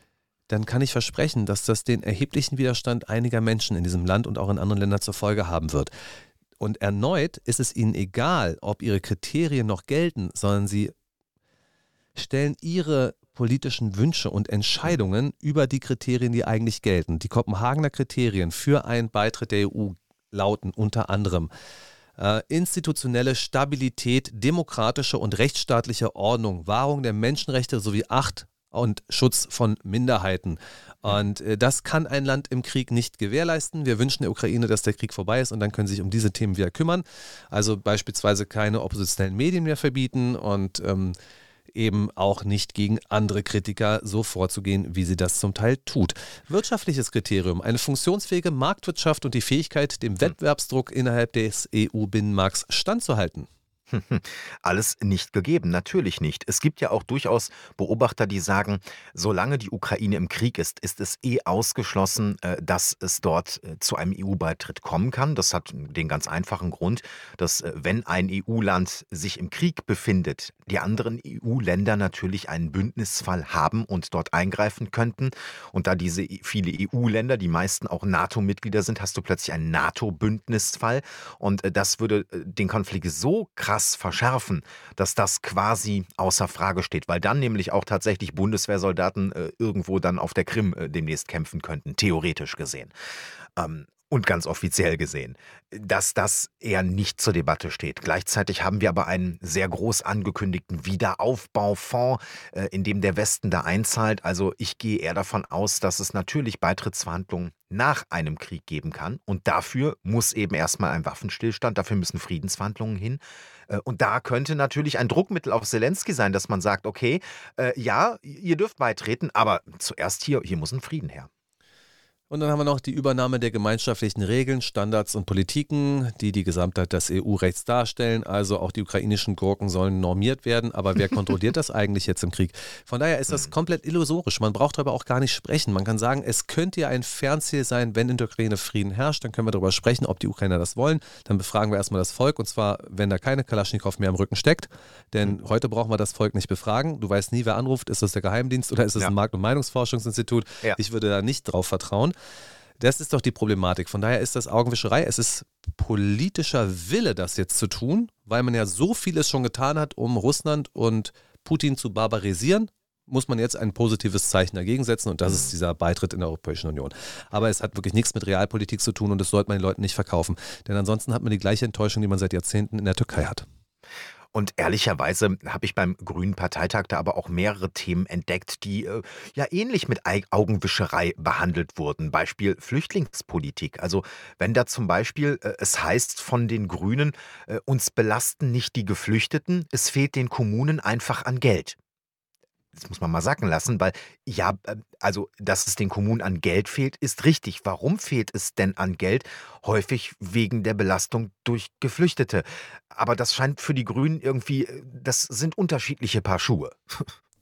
dann kann ich versprechen, dass das den erheblichen Widerstand einiger Menschen in diesem Land und auch in anderen Ländern zur Folge haben wird. Und erneut ist es ihnen egal, ob ihre Kriterien noch gelten, sondern sie stellen ihre politischen Wünsche und Entscheidungen über die Kriterien, die eigentlich gelten. Die Kopenhagener Kriterien für einen Beitritt der EU lauten unter anderem äh, institutionelle Stabilität, demokratische und rechtsstaatliche Ordnung, Wahrung der Menschenrechte sowie Acht und Schutz von Minderheiten. Und äh, das kann ein Land im Krieg nicht gewährleisten. Wir wünschen der Ukraine, dass der Krieg vorbei ist und dann können sie sich um diese Themen wieder kümmern. Also beispielsweise keine oppositionellen Medien mehr verbieten und ähm, eben auch nicht gegen andere Kritiker so vorzugehen, wie sie das zum Teil tut. Wirtschaftliches Kriterium, eine funktionsfähige Marktwirtschaft und die Fähigkeit, dem Wettbewerbsdruck innerhalb des EU-Binnenmarkts standzuhalten. Alles nicht gegeben, natürlich nicht. Es gibt ja auch durchaus Beobachter, die sagen, solange die Ukraine im Krieg ist, ist es eh ausgeschlossen, äh, dass es dort äh, zu einem EU-Beitritt kommen kann. Das hat den ganz einfachen Grund, dass äh, wenn ein EU-Land sich im Krieg befindet, die anderen EU-Länder natürlich einen Bündnisfall haben und dort eingreifen könnten. Und da diese viele EU-Länder, die meisten auch NATO-Mitglieder sind, hast du plötzlich einen NATO-Bündnisfall. Und das würde den Konflikt so krass krass verschärfen, dass das quasi außer Frage steht, weil dann nämlich auch tatsächlich Bundeswehrsoldaten äh, irgendwo dann auf der Krim äh, demnächst kämpfen könnten, theoretisch gesehen. Ähm, und ganz offiziell gesehen, dass das eher nicht zur Debatte steht. Gleichzeitig haben wir aber einen sehr groß angekündigten Wiederaufbaufonds, äh, in dem der Westen da einzahlt. Also ich gehe eher davon aus, dass es natürlich Beitrittsverhandlungen nach einem Krieg geben kann. Und dafür muss eben erstmal ein Waffenstillstand, dafür müssen Friedensverhandlungen hin. Äh, und da könnte natürlich ein Druckmittel auf Zelensky sein, dass man sagt, okay, äh, ja, ihr dürft beitreten, aber zuerst hier, hier muss ein Frieden her. Und dann haben wir noch die Übernahme der gemeinschaftlichen Regeln, Standards und Politiken, die die Gesamtheit des EU-Rechts darstellen. Also auch die ukrainischen Gurken sollen normiert werden. Aber wer kontrolliert das eigentlich jetzt im Krieg? Von daher ist das hm. komplett illusorisch. Man braucht darüber auch gar nicht sprechen. Man kann sagen, es könnte ja ein Fernziel sein, wenn in der Ukraine Frieden herrscht. Dann können wir darüber sprechen, ob die Ukrainer das wollen. Dann befragen wir erstmal das Volk. Und zwar, wenn da keine Kalaschnikow mehr im Rücken steckt. Denn hm. heute brauchen wir das Volk nicht befragen. Du weißt nie, wer anruft. Ist das der Geheimdienst oder ist es ja. ein Markt- und Meinungsforschungsinstitut? Ja. Ich würde da nicht drauf vertrauen. Das ist doch die Problematik. Von daher ist das Augenwischerei. Es ist politischer Wille, das jetzt zu tun, weil man ja so vieles schon getan hat, um Russland und Putin zu barbarisieren. Muss man jetzt ein positives Zeichen dagegen setzen und das ist dieser Beitritt in der Europäischen Union. Aber es hat wirklich nichts mit Realpolitik zu tun und das sollte man den Leuten nicht verkaufen. Denn ansonsten hat man die gleiche Enttäuschung, die man seit Jahrzehnten in der Türkei hat. Und ehrlicherweise habe ich beim Grünen Parteitag da aber auch mehrere Themen entdeckt, die äh, ja ähnlich mit Augenwischerei behandelt wurden. Beispiel Flüchtlingspolitik. Also wenn da zum Beispiel äh, es heißt von den Grünen, äh, uns belasten nicht die Geflüchteten, es fehlt den Kommunen einfach an Geld das muss man mal sacken lassen, weil ja, äh, also dass es den Kommunen an Geld fehlt, ist richtig. Warum fehlt es denn an Geld? Häufig wegen der Belastung durch Geflüchtete. Aber das scheint für die Grünen irgendwie, äh, das sind unterschiedliche Paar Schuhe.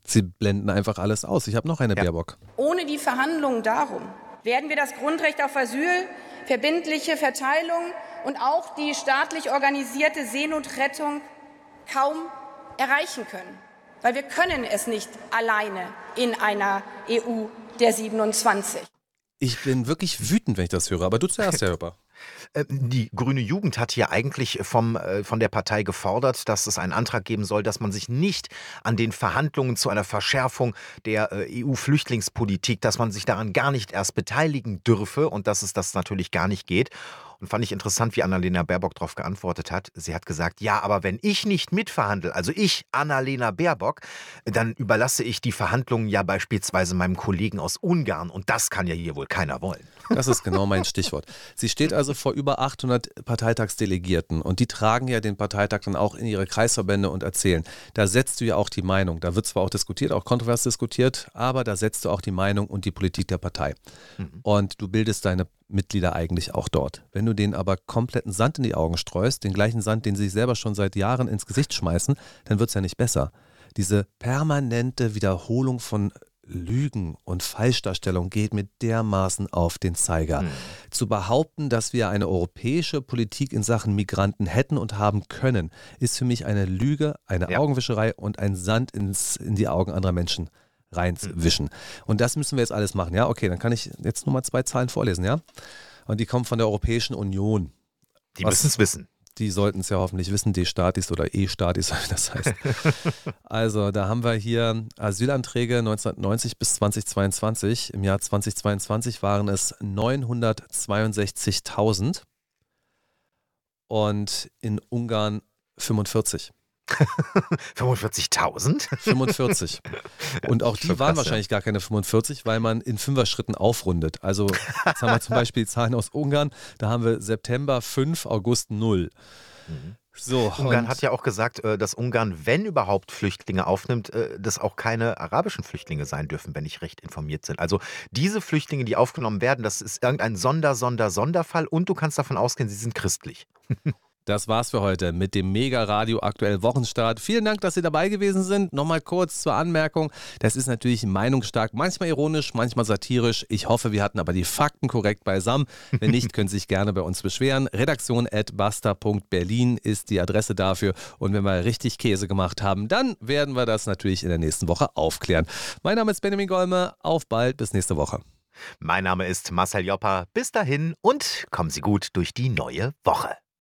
Sie blenden einfach alles aus. Ich habe noch eine ja. Baerbock. Ohne die Verhandlungen darum werden wir das Grundrecht auf Asyl, verbindliche Verteilung und auch die staatlich organisierte Seenotrettung kaum erreichen können weil wir können es nicht alleine in einer EU der 27. Ich bin wirklich wütend, wenn ich das höre, aber du zuerst, Herr Hörper. Äh, die grüne Jugend hat hier eigentlich vom, äh, von der Partei gefordert, dass es einen Antrag geben soll, dass man sich nicht an den Verhandlungen zu einer Verschärfung der äh, EU-Flüchtlingspolitik, dass man sich daran gar nicht erst beteiligen dürfe und dass es das natürlich gar nicht geht. Und fand ich interessant, wie Annalena Baerbock darauf geantwortet hat. Sie hat gesagt, ja, aber wenn ich nicht mitverhandle, also ich, Annalena Baerbock, dann überlasse ich die Verhandlungen ja beispielsweise meinem Kollegen aus Ungarn. Und das kann ja hier wohl keiner wollen. Das ist genau mein Stichwort. Sie steht also vor über 800 Parteitagsdelegierten und die tragen ja den Parteitag dann auch in ihre Kreisverbände und erzählen. Da setzt du ja auch die Meinung. Da wird zwar auch diskutiert, auch kontrovers diskutiert, aber da setzt du auch die Meinung und die Politik der Partei. Mhm. Und du bildest deine Mitglieder eigentlich auch dort. Wenn du denen aber kompletten Sand in die Augen streust, den gleichen Sand, den sie sich selber schon seit Jahren ins Gesicht schmeißen, dann wird es ja nicht besser. Diese permanente Wiederholung von Lügen und Falschdarstellung geht mir dermaßen auf den Zeiger. Mhm. Zu behaupten, dass wir eine europäische Politik in Sachen Migranten hätten und haben können, ist für mich eine Lüge, eine ja. Augenwischerei und ein Sand ins, in die Augen anderer Menschen reinwischen. Und das müssen wir jetzt alles machen. Ja, okay, dann kann ich jetzt nur mal zwei Zahlen vorlesen, ja? Und die kommen von der Europäischen Union. Die müssen es wissen. Die sollten es ja hoffentlich wissen, D-Statis oder E-Statis, das heißt. also, da haben wir hier Asylanträge 1990 bis 2022. Im Jahr 2022 waren es 962.000 und in Ungarn 45. 45.000? 45. Und auch die waren wahrscheinlich gar keine 45, weil man in Fünfer-Schritten aufrundet. Also jetzt haben wir zum Beispiel die Zahlen aus Ungarn. Da haben wir September 5, August 0. Mhm. So, Ungarn hat ja auch gesagt, äh, dass Ungarn, wenn überhaupt Flüchtlinge aufnimmt, äh, dass auch keine arabischen Flüchtlinge sein dürfen, wenn ich recht informiert bin. Also diese Flüchtlinge, die aufgenommen werden, das ist irgendein Sonder, Sonder, Sonderfall und du kannst davon ausgehen, sie sind christlich. Das war's für heute mit dem Mega Radio aktuell Wochenstart. Vielen Dank, dass Sie dabei gewesen sind. Nochmal kurz zur Anmerkung. Das ist natürlich meinungsstark, manchmal ironisch, manchmal satirisch. Ich hoffe, wir hatten aber die Fakten korrekt beisammen. Wenn nicht, können Sie sich gerne bei uns beschweren. Redaktion at basta.berlin ist die Adresse dafür. Und wenn wir richtig Käse gemacht haben, dann werden wir das natürlich in der nächsten Woche aufklären. Mein Name ist Benjamin Golme. Auf bald, bis nächste Woche. Mein Name ist Marcel Joppa. Bis dahin und kommen Sie gut durch die neue Woche.